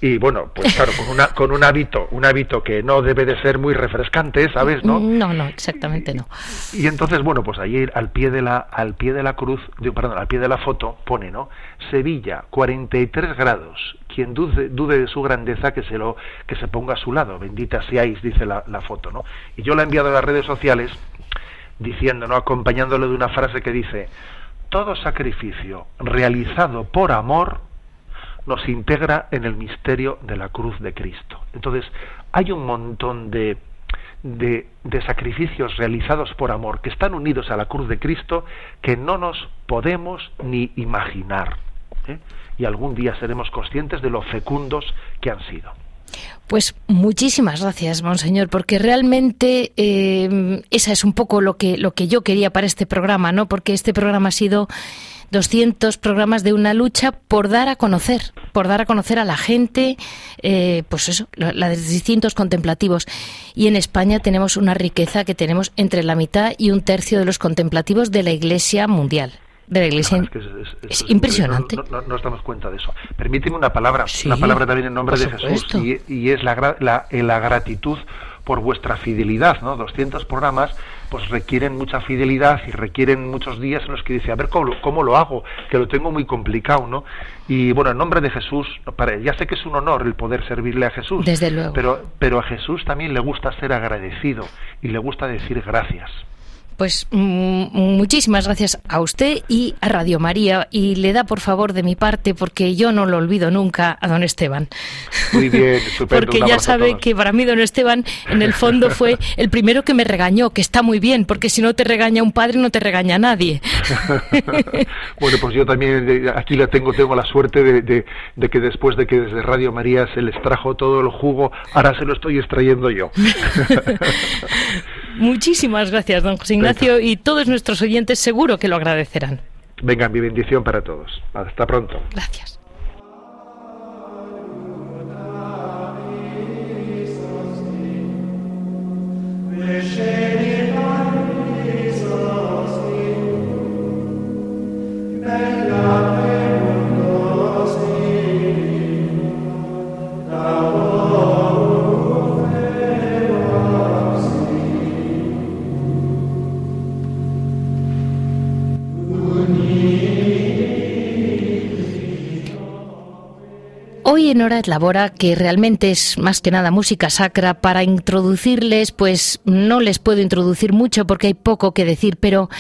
Y bueno pues claro con una con un hábito un hábito que no debe de ser muy refrescante sabes no no no exactamente no. Y entonces bueno pues allí al pie de la al pie de la cruz perdón al pie de la foto pone no Sevilla 43 grados. Quien dude, dude de su grandeza que se lo que se ponga a su lado. Bendita seáis dice la, la foto no y yo la he enviado a las redes sociales diciendo no acompañándole de una frase que dice todo sacrificio realizado por amor nos integra en el misterio de la cruz de Cristo. Entonces, hay un montón de, de, sacrificios realizados por amor que están unidos a la cruz de Cristo que no nos podemos ni imaginar. ¿eh? Y algún día seremos conscientes de lo fecundos que han sido. Pues muchísimas gracias, monseñor, porque realmente eh, esa es un poco lo que lo que yo quería para este programa, ¿no? Porque este programa ha sido 200 programas de una lucha por dar a conocer, por dar a conocer a la gente, eh, pues eso, la de distintos contemplativos. Y en España tenemos una riqueza que tenemos entre la mitad y un tercio de los contemplativos de la Iglesia mundial de la Iglesia. es, impresionante. No, nos damos cuenta de eso. Permíteme una palabra, una palabra también en nombre de Jesús, y, es la, la, la, gratitud por vuestra fidelidad, ¿no? 200 programas pues requieren mucha fidelidad y requieren muchos días en los que dice, a ver cómo, cómo lo hago, que lo tengo muy complicado, ¿no? Y bueno, en nombre de Jesús, ya sé que es un honor el poder servirle a Jesús, Desde luego. Pero, pero a Jesús también le gusta ser agradecido y le gusta decir gracias. Pues mm, muchísimas gracias a usted y a Radio María y le da por favor de mi parte porque yo no lo olvido nunca a don Esteban. Muy bien, (laughs) estupendo. porque ya sabe que para mí don Esteban en el fondo fue (laughs) el primero que me regañó, que está muy bien, porque si no te regaña un padre no te regaña nadie. (laughs) bueno, pues yo también eh, aquí la tengo tengo la suerte de, de que después de que desde Radio María se les trajo todo el jugo, ahora se lo estoy extrayendo yo. Muchísimas gracias, don José Ignacio, y todos nuestros oyentes seguro que lo agradecerán. Venga, mi bendición para todos. Hasta pronto. Gracias. Hoy en Hora Labora, que realmente es más que nada música sacra, para introducirles, pues no les puedo introducir mucho porque hay poco que decir, pero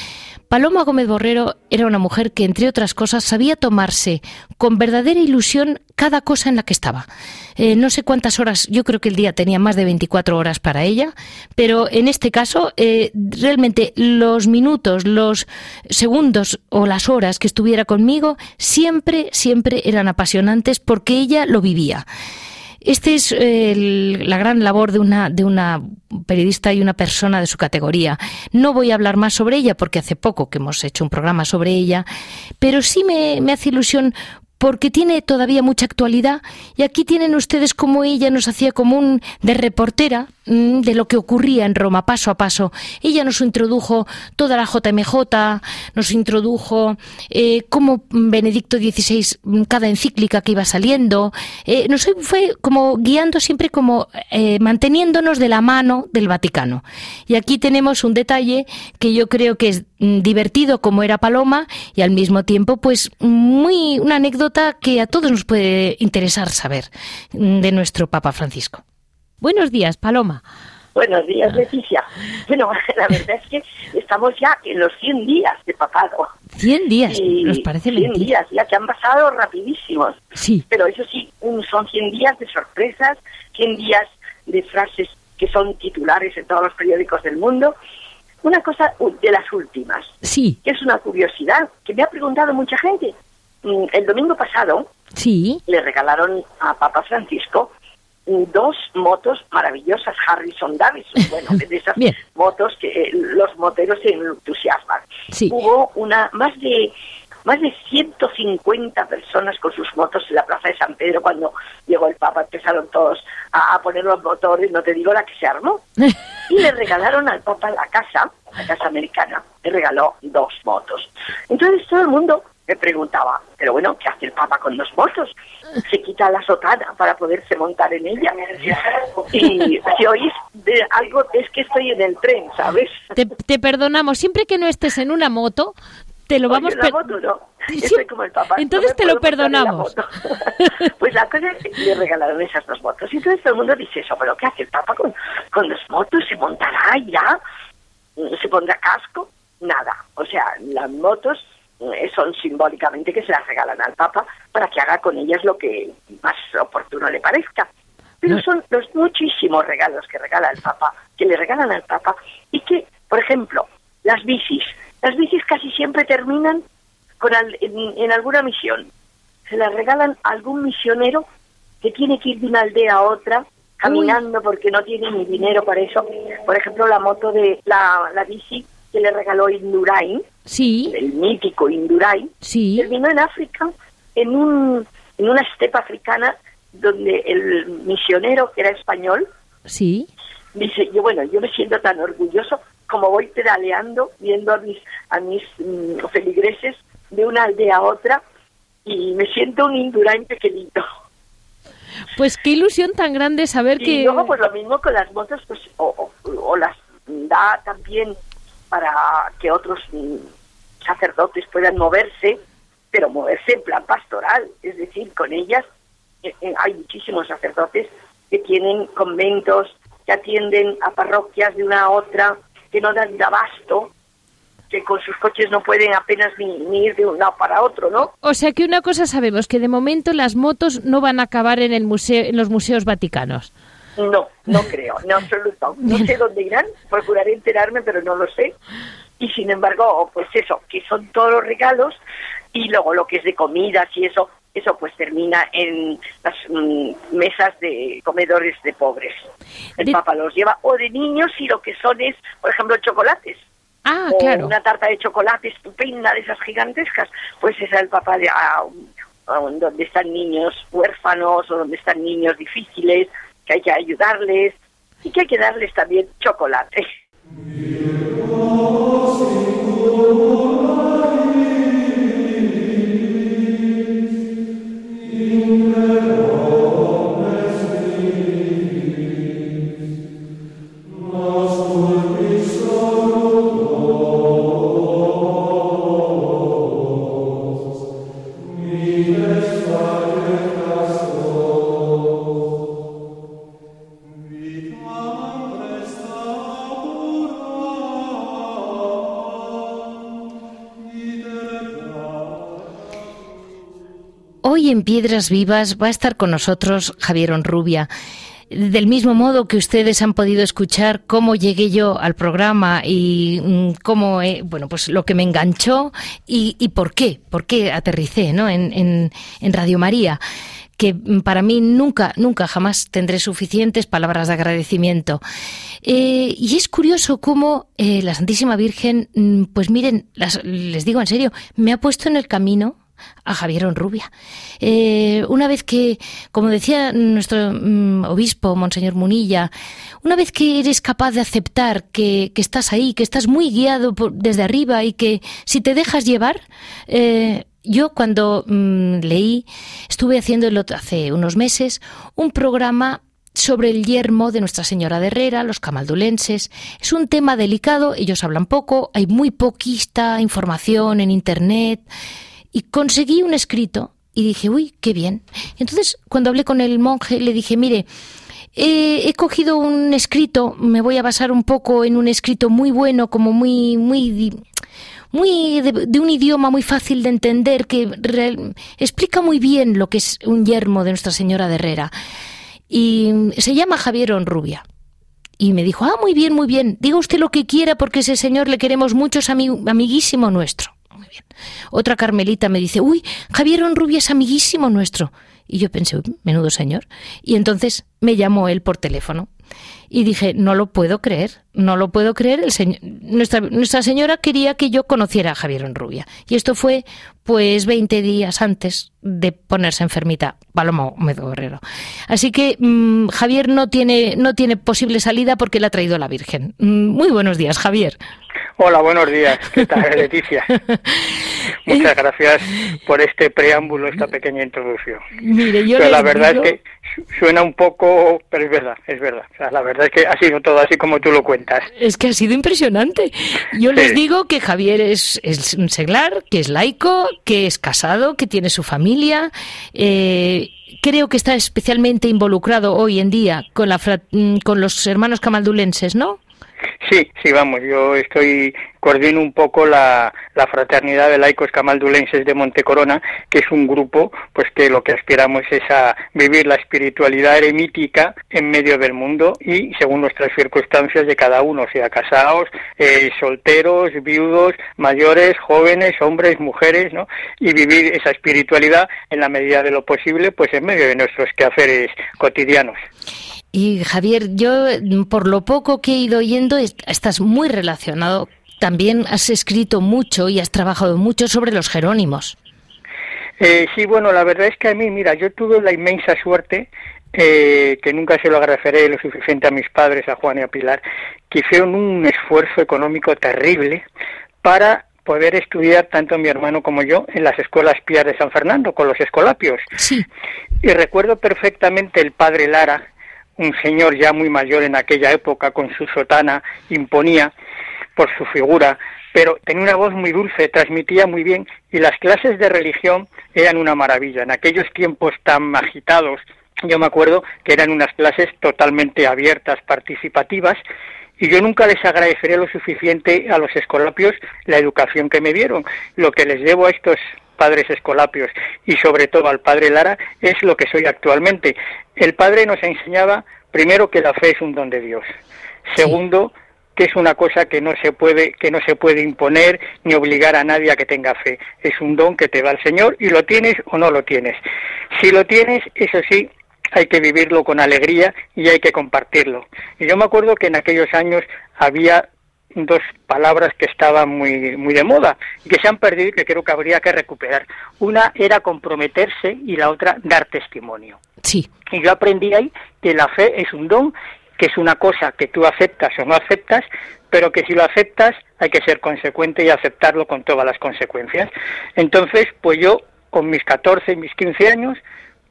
Paloma Gómez Borrero era una mujer que, entre otras cosas, sabía tomarse con verdadera ilusión cada cosa en la que estaba. Eh, no sé cuántas horas, yo creo que el día tenía más de 24 horas para ella, pero en este caso, eh, realmente los minutos, los segundos o las horas que estuviera conmigo, siempre, siempre eran apasionantes porque ella lo vivía. Esta es la gran labor de una, de una periodista y una persona de su categoría. No voy a hablar más sobre ella porque hace poco que hemos hecho un programa sobre ella, pero sí me hace ilusión porque tiene todavía mucha actualidad y aquí tienen ustedes como ella nos hacía como un de reportera mm, de lo que ocurría en Roma paso a paso. Ella nos introdujo toda la JMJ, nos introdujo eh, cómo Benedicto XVI, mm, cada encíclica que iba saliendo, eh, nos fue como guiando siempre como eh, manteniéndonos de la mano del Vaticano. Y aquí tenemos un detalle que yo creo que es divertido como era Paloma y al mismo tiempo pues muy una anécdota que a todos nos puede interesar saber mm, de nuestro Papa Francisco. Buenos días, Paloma. Buenos días, Leticia. Bueno, (laughs) la verdad es que estamos ya en los 100 días de papado. 100 días, nos parece 100 días, ya que han pasado rapidísimos. Sí. Pero eso sí, son 100 días de sorpresas, 100 días de frases que son titulares en todos los periódicos del mundo. Una cosa de las últimas, sí. que es una curiosidad, que me ha preguntado mucha gente. Mm, el domingo pasado sí. le regalaron a Papa Francisco mm, dos motos maravillosas Harrison Davidson, (laughs) bueno, de esas motos que eh, los moteros se entusiasman. Hubo una más de más de 150 personas con sus motos en la Plaza de San Pedro cuando llegó el Papa, empezaron todos a, poner los motores, no te digo la que se armó. (laughs) Y le regalaron al Papa la casa, la casa americana, le regaló dos motos. Entonces todo el mundo me preguntaba, pero bueno, ¿qué hace el Papa con dos motos? Se quita la sotana para poderse montar en ella. Y si oís de algo, es que estoy en el tren, ¿sabes? Te, perdonamos, siempre que no estés en una moto, te lo vamos a no. (laughs) Estoy como el Papa. Entonces te lo perdonamos. (laughs) pues la cosa es que le regalaron esas dos motos. Y entonces todo el mundo dice eso, pero ¿qué hace el Papa con, con dos motos? ¿Se montará ya? ¿Se pondrá casco? Nada. O sea, las motos eh, son simbólicamente que se las regalan al Papa para que haga con ellas lo que más oportuno le parezca. Pero son los muchísimos regalos que regala el Papa, que le regalan al Papa, y que, por ejemplo, las bicis. Las bicis casi siempre terminan con en, alguna misión. Se las regalan a algún misionero que tiene que ir de una aldea a otra caminando porque no tiene ni dinero para eso. Por ejemplo, la moto de la, la bici que le regaló Indurain, sí. el mítico Indurain, sí. terminó en África, en, un, en una estepa africana donde el misionero, que era español, sí. dice, yo bueno, yo me siento tan orgulloso como voy pedaleando, viendo a mis, a mis mm, feligreses de una aldea a otra, y me siento un Indurain pequeñito. Pues qué ilusión tan grande saber que... Y luego pues lo mismo con las motos, pues o, o las da también para que otros mm, sacerdotes puedan moverse, pero moverse en plan pastoral, es decir, con ellas eh, eh, hay muchísimos sacerdotes que tienen conventos, que atienden a parroquias de una a otra, que no dan abasto, que con sus coches no pueden apenas ni, ir de un lado para otro, ¿no? O sea que una cosa sabemos, que de momento las motos no van a acabar en, el museo, en los museos vaticanos. No, no creo, en absoluto. No sé dónde irán, procuraré enterarme, pero no lo sé. Y sin embargo, pues eso, que son todos los regalos y luego lo que es de comidas y eso, eso pues termina en las mm, mesas de comedores de pobres. El Papa los lleva, o de niños y lo que son es, por ejemplo, chocolates. Ah, claro. Una tarta de chocolate estupenda de esas gigantescas, pues es el Papa de, donde están niños huérfanos o donde están niños difíciles que hay que ayudarles y que hay que darles también chocolate. En Piedras Vivas va a estar con nosotros Javier Onrubia. Del mismo modo que ustedes han podido escuchar cómo llegué yo al programa y mm, cómo, bueno, pues lo que me enganchó y, por qué, por qué aterricé ¿no? en, Radio María que para mí nunca, nunca, jamás tendré suficientes palabras de agradecimiento. Eh, y es curioso cómo eh, la Santísima Virgen, mm, pues miren, les digo en serio, me ha puesto en el camino a Javier Onrubia. Eh, una vez que, como decía nuestro mm, obispo, Monseñor Munilla, una vez que eres capaz de aceptar que, estás ahí, que estás muy guiado desde arriba y que si te dejas llevar, eh, yo cuando mm, leí, estuve haciendo hace unos meses un programa sobre el yermo de Nuestra Señora de Herrera, los camaldulenses. Es un tema delicado, ellos hablan poco, hay muy poquista información en Internet. Y conseguí un escrito y dije, uy, qué bien. Entonces, cuando hablé con el monje, le dije, mire, he cogido un escrito, me voy a basar un poco en un escrito muy bueno, como muy, muy, muy de, un idioma muy fácil de entender, que explica muy bien lo que es un yermo de Nuestra Señora de Herrera. Y se llama Javier Onrubia. Y me dijo, ah, muy bien, muy bien, diga usted lo que quiera porque ese señor le queremos mucho, es amiguísimo nuestro. Muy bien. Otra Carmelita me dice, uy, Javier Onrubia es amiguísimo nuestro. Y yo pensé, menudo señor. Y entonces me llamó él por teléfono y dije, no lo puedo creer, no lo puedo creer. El señor, nuestra, nuestra señora quería que yo conociera a Javier Enrubia. Y esto fue pues 20 días antes de ponerse enfermita, Paloma Medo Guerrero. Así que mm, Javier no tiene, no tiene posible salida porque le ha traído la Virgen. Mm, muy buenos días, Javier. Hola, buenos días. ¿Qué tal, (laughs) Leticia? Muchas gracias por este preámbulo, esta pequeña introducción. Mire, yo la verdad es que suena un poco, pero es verdad, es verdad. la verdad es que ha sido todo así como tú lo cuentas. Es que ha sido impresionante. Yo les digo que Javier es, es, un seglar, que es laico, que es casado, que tiene su familia. Eh, creo que está especialmente involucrado hoy en día con, la, con los hermanos camaldulenses, ¿no? Sí, sí, vamos, yo estoy, coordino un poco la, la Fraternidad de Laicos Camaldulenses de Montecorona, que es un grupo, pues que lo que aspiramos es a vivir la espiritualidad eremítica en medio del mundo y según nuestras circunstancias de cada uno, sea casados, eh, solteros, viudos, mayores, jóvenes, hombres, mujeres, ¿no? Y vivir esa espiritualidad en la medida de lo posible, pues en medio de nuestros quehaceres cotidianos. Y Javier, yo por lo poco que he ido oyendo, estás muy relacionado. También has escrito mucho y has trabajado mucho sobre los Jerónimos. Eh, sí, bueno, la verdad es que a mí, mira, yo tuve la inmensa suerte, eh, que nunca se lo agradeceré lo suficiente a mis padres, a Juan y a Pilar, que hicieron un esfuerzo económico terrible para poder estudiar tanto mi hermano como yo en las escuelas pías de San Fernando, con los escolapios. Sí. Y recuerdo perfectamente el padre Lara, un señor ya muy mayor en aquella época, con su sotana, imponía por su figura, pero tenía una voz muy dulce, transmitía muy bien, y las clases de religión eran una maravilla. En aquellos tiempos tan agitados, yo me acuerdo que eran unas clases totalmente abiertas, participativas, y yo nunca les agradeceré lo suficiente a los escolapios la educación que me dieron. Lo que les debo a estos padres escolapios y sobre todo al padre Lara es lo que soy actualmente. El padre nos enseñaba primero que la fe es un don de Dios. Segundo, que es una cosa que no se puede que no se puede imponer ni obligar a nadie a que tenga fe. Es un don que te da el Señor y lo tienes o no lo tienes. Si lo tienes, eso sí, hay que vivirlo con alegría y hay que compartirlo. Y yo me acuerdo que en aquellos años había dos palabras que estaban muy, muy de moda y que se han perdido y que creo que habría que recuperar. Una era comprometerse y la otra dar testimonio. Sí. Y yo aprendí ahí que la fe es un don, que es una cosa que tú aceptas o no aceptas, pero que si lo aceptas hay que ser consecuente y aceptarlo con todas las consecuencias. Entonces, pues yo con mis 14 y mis 15 años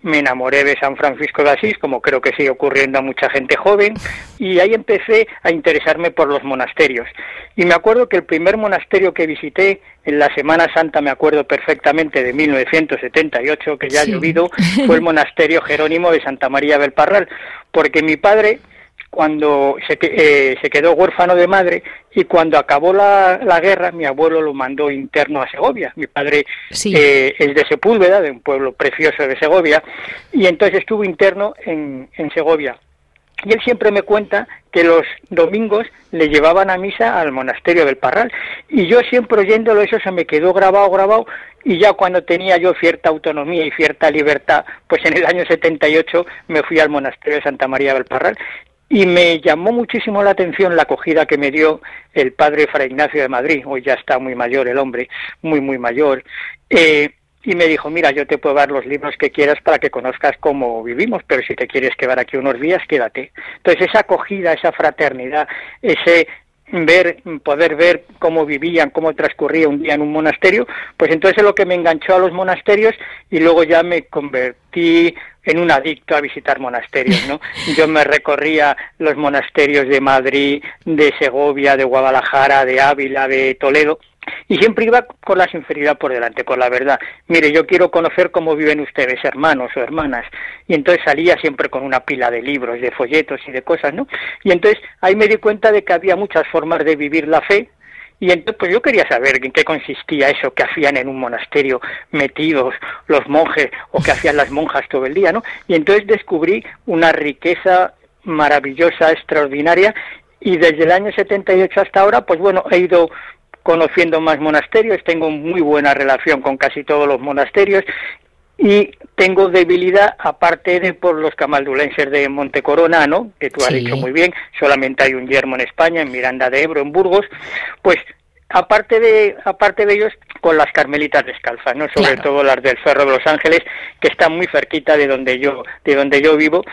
me enamoré de San Francisco de Asís, como creo que sigue ocurriendo a mucha gente joven, y ahí empecé a interesarme por los monasterios. Y me acuerdo que el primer monasterio que visité en la Semana Santa, me acuerdo perfectamente de 1978, que ya ha llovido, (laughs) fue el monasterio Jerónimo de Santa María del Parral, porque mi padre cuando se, eh, se, quedó huérfano de madre y cuando acabó la, la, guerra mi abuelo lo mandó interno a Segovia. Mi padre eh, es de Sepúlveda, de un pueblo precioso de Segovia, y entonces estuvo interno en, en Segovia. Y él siempre me cuenta que los domingos le llevaban a misa al monasterio del Parral. Y yo siempre oyéndolo eso se me quedó grabado, grabado. Y ya cuando tenía yo cierta autonomía y cierta libertad, pues en el año 78 me fui al monasterio de Santa María del Parral y me llamó muchísimo la atención la acogida que me dio el padre Fray Ignacio de Madrid, hoy ya está muy mayor el hombre, muy, muy mayor, eh, y me dijo, mira, yo te puedo dar los libros que quieras para que conozcas cómo vivimos, pero si te quieres quedar aquí unos días, quédate. Entonces esa acogida, esa fraternidad, ese ver, poder ver cómo vivían, cómo transcurría un día en un monasterio, pues entonces es lo que me enganchó a los monasterios y luego ya me convertí en un adicto a visitar monasterios, ¿no? (laughs) Yo me recorría los monasterios de Madrid, de Segovia, de Guadalajara, de Ávila, de Toledo, y siempre iba con la sinceridad por delante, con la verdad. Mire, yo quiero conocer cómo viven ustedes, hermanos o hermanas. Y entonces salía siempre con una pila de libros, de folletos y de cosas, ¿no? Y entonces ahí me di cuenta de que había muchas formas de vivir la fe, y entonces pues yo quería saber en qué consistía eso que hacían en un monasterio metidos los monjes o que hacían las monjas todo el día, ¿no? Y entonces descubrí una riqueza maravillosa, extraordinaria, y desde el año 78 hasta ahora, pues bueno, he ido conociendo más monasterios, tengo muy buena relación con casi todos los monasterios y tengo debilidad, aparte de por los camaldulenses de Montecorona, ¿no? que tú has dicho muy bien, solamente hay un yermo en España, en Miranda de Ebro, en Burgos, pues aparte de aparte de ellos con las carmelitas descalzas no sobre todo las del Cerro de los Ángeles que están muy cerquita de donde yo de donde yo vivo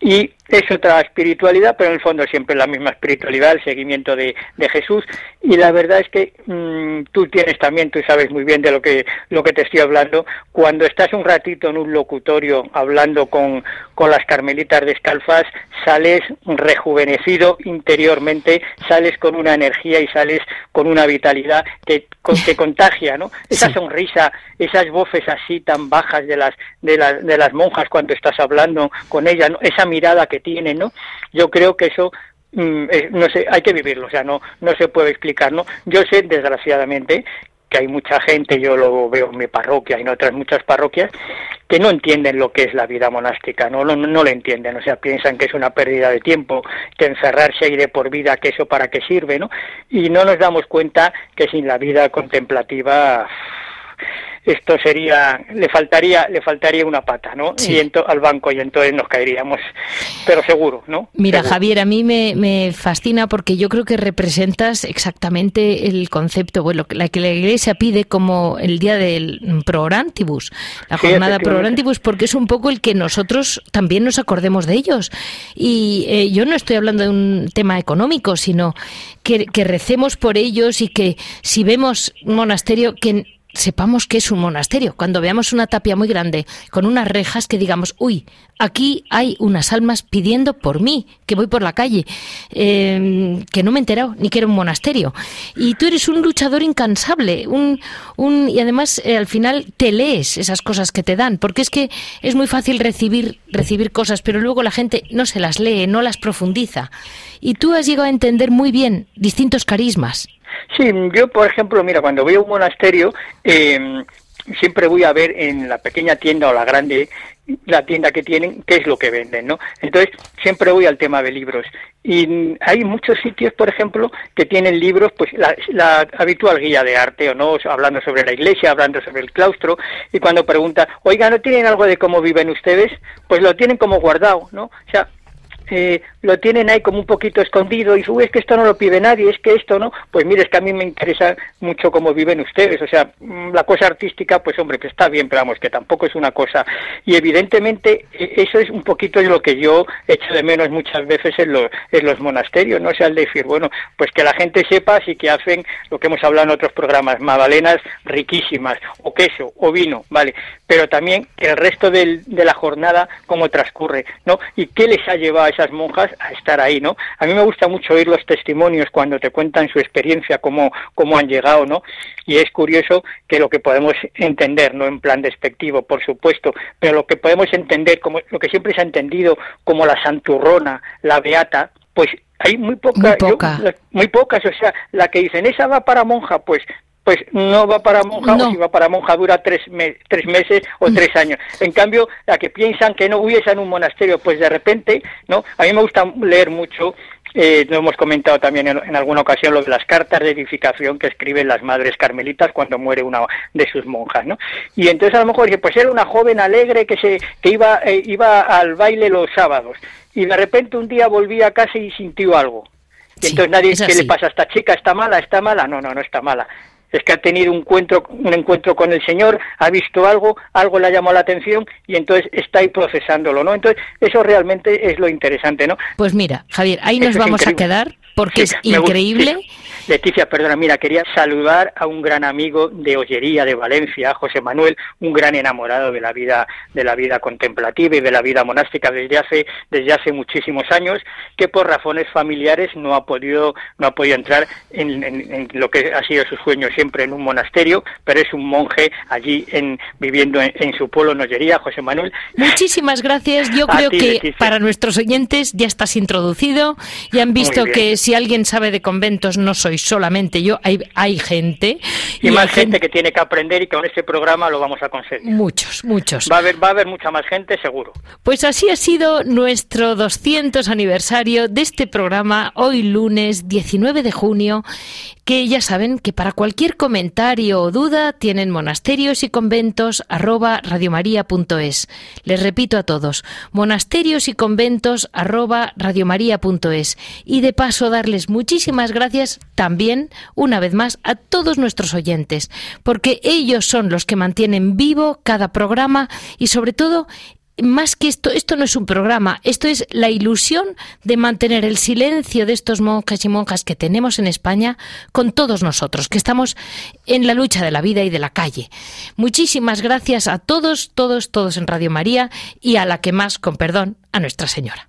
y es otra espiritualidad, pero en el fondo siempre la misma espiritualidad, el seguimiento de, de Jesús. Y la verdad es que mm, tú tienes también, tú sabes muy bien de lo que, lo que te estoy hablando, cuando estás un ratito en un locutorio hablando con, con las carmelitas descalzas, sales rejuvenecido interiormente, sales con una energía y sales con una vitalidad que, que (laughs) contagia, ¿no? Esa sonrisa, esas voces así tan bajas de las, de, las, de las monjas cuando estás hablando con ellas, ¿no? esa mirada que tienen, ¿no? Yo creo que eso mm, no sé, hay que vivirlo, o sea, no, no se puede explicar, ¿no? Yo sé, desgraciadamente, que hay mucha gente, yo lo veo en mi parroquia y en otras muchas parroquias, que no entienden lo que es la vida monástica, no, no, no lo entienden, o sea, piensan que es una pérdida de tiempo, que encerrarse ahí de por vida, que eso para qué sirve, ¿no? Y no nos damos cuenta que sin la vida contemplativa esto sería le faltaría le faltaría una pata no y al banco y entonces nos caeríamos pero seguro no mira Javier a mí me, me, fascina porque yo creo que representas exactamente el concepto bueno la que la Iglesia pide como el día del Prorantibus la jornada Prorantibus porque es un poco el que nosotros también nos acordemos de ellos. Y eh, yo no estoy hablando de un tema económico sino que, que recemos por ellos y que si vemos un monasterio que sepamos que es un monasterio. Cuando veamos una tapia muy grande con unas rejas que digamos, uy, aquí hay unas almas pidiendo por mí, que voy por la calle, em, que no me he enterado ni que era un monasterio. Y tú eres un luchador incansable, un, un y además eh, al final te lees esas cosas que te dan, porque es que es muy fácil recibir, recibir cosas, pero luego la gente no se las lee, no las profundiza. Y tú has llegado a entender muy bien distintos carismas. Sí, yo por ejemplo, mira, cuando voy a un monasterio, eh, siempre voy a ver en la pequeña tienda o la grande la tienda que tienen, qué es lo que venden, ¿no? Entonces, siempre voy al tema de libros. Y hay muchos sitios, por ejemplo, que tienen libros, pues la, la habitual guía de arte, o no, hablando sobre la iglesia, hablando sobre el claustro, y cuando pregunta, oiga, ¿no tienen algo de cómo viven ustedes? Pues lo tienen como guardado, ¿no? O sea, eh, lo tienen ahí como un poquito escondido y es que esto no lo pide nadie, es que esto no, pues mire, es que a mí me interesa mucho cómo viven ustedes, o sea, mm, la cosa artística, pues hombre, que está bien, pero vamos, que tampoco es una cosa, y evidentemente e, eso es un poquito lo que yo echo de menos muchas veces en, en los monasterios, no o sea, el decir, bueno, pues que la gente sepa si que hacen lo que hemos hablado en otros programas, magdalenas riquísimas, o queso, o vino, vale, pero también que el resto de la jornada, cómo transcurre, ¿no? Y qué les ha llevado a esas monjas a estar ahí, ¿no? A mí me gusta mucho oír los testimonios cuando te cuentan su experiencia, cómo, cómo han llegado, ¿no? Y es curioso que lo que podemos entender, no en plan despectivo, por supuesto, pero lo que podemos entender, como lo que siempre se ha entendido como la santurrona, la beata, pues hay muy, poca, muy, pocas, o sea, la que dicen, esa va para monja, pues pues no va para monja o si va para monja dura tres, tres meses o mm. tres años. En cambio, la que piensan que no hubiese en un monasterio, pues de repente, ¿no? A mí me gusta leer mucho eh, lo hemos comentado también en, alguna ocasión lo de las cartas de edificación que escriben las madres carmelitas cuando muere una de sus monjas, ¿no? Y entonces a lo mejor dice, pues era una joven alegre que se que iba eh, iba al baile los sábados y de repente un día volvía a casa y sintió algo. Y entonces nadie, ¿qué le pasa a esta chica? ¿Está mala? ¿Está mala? No, no, no está mala es que ha tenido un encuentro, un encuentro con el Señor, ha visto algo, algo le ha llamado la atención y entonces está ahí procesándolo, ¿no? Entonces, eso realmente es lo interesante, ¿no? Pues mira, Javier, ahí nos vamos a quedar porque es increíble. Leticia, perdona, mira, quería saludar a un gran amigo de Ollería de Valencia, José Manuel, un gran enamorado de la vida de la vida contemplativa y de la vida monástica desde hace desde hace muchísimos años, que por razones familiares no ha podido no ha podido entrar en, lo que ha sido su sueño siempre en un monasterio, pero es un monje allí en viviendo en, su pueblo en Ollería, José Manuel. Muchísimas gracias. Yo creo que para nuestros oyentes ya estás introducido y han visto que si alguien sabe de conventos no soy solamente yo, hay, hay gente. Y, más gente, que tiene que aprender y con este programa lo vamos a conseguir. Muchos, muchos. Va a haber, va a haber mucha más gente, seguro. Pues así ha sido nuestro 200 aniversario de este programa, hoy lunes 19 de junio, que ya saben que para comentario o duda tienen monasterios y conventos arroba radiomaria.es. Les repito a todos, monasterios y conventos arroba radiomaria.es. Y de paso darles muchísimas gracias también, una vez más, a todos nuestros oyentes, porque ellos son los que mantienen vivo cada programa y sobre todo más que esto, esto no es un programa, esto es la ilusión de mantener el silencio de estos monjas y monjas que tenemos en España con todos nosotros, que estamos en la lucha de la vida y de la calle. Muchísimas gracias a todos, todos, todos en Radio María y a la que más, con perdón, a Nuestra Señora.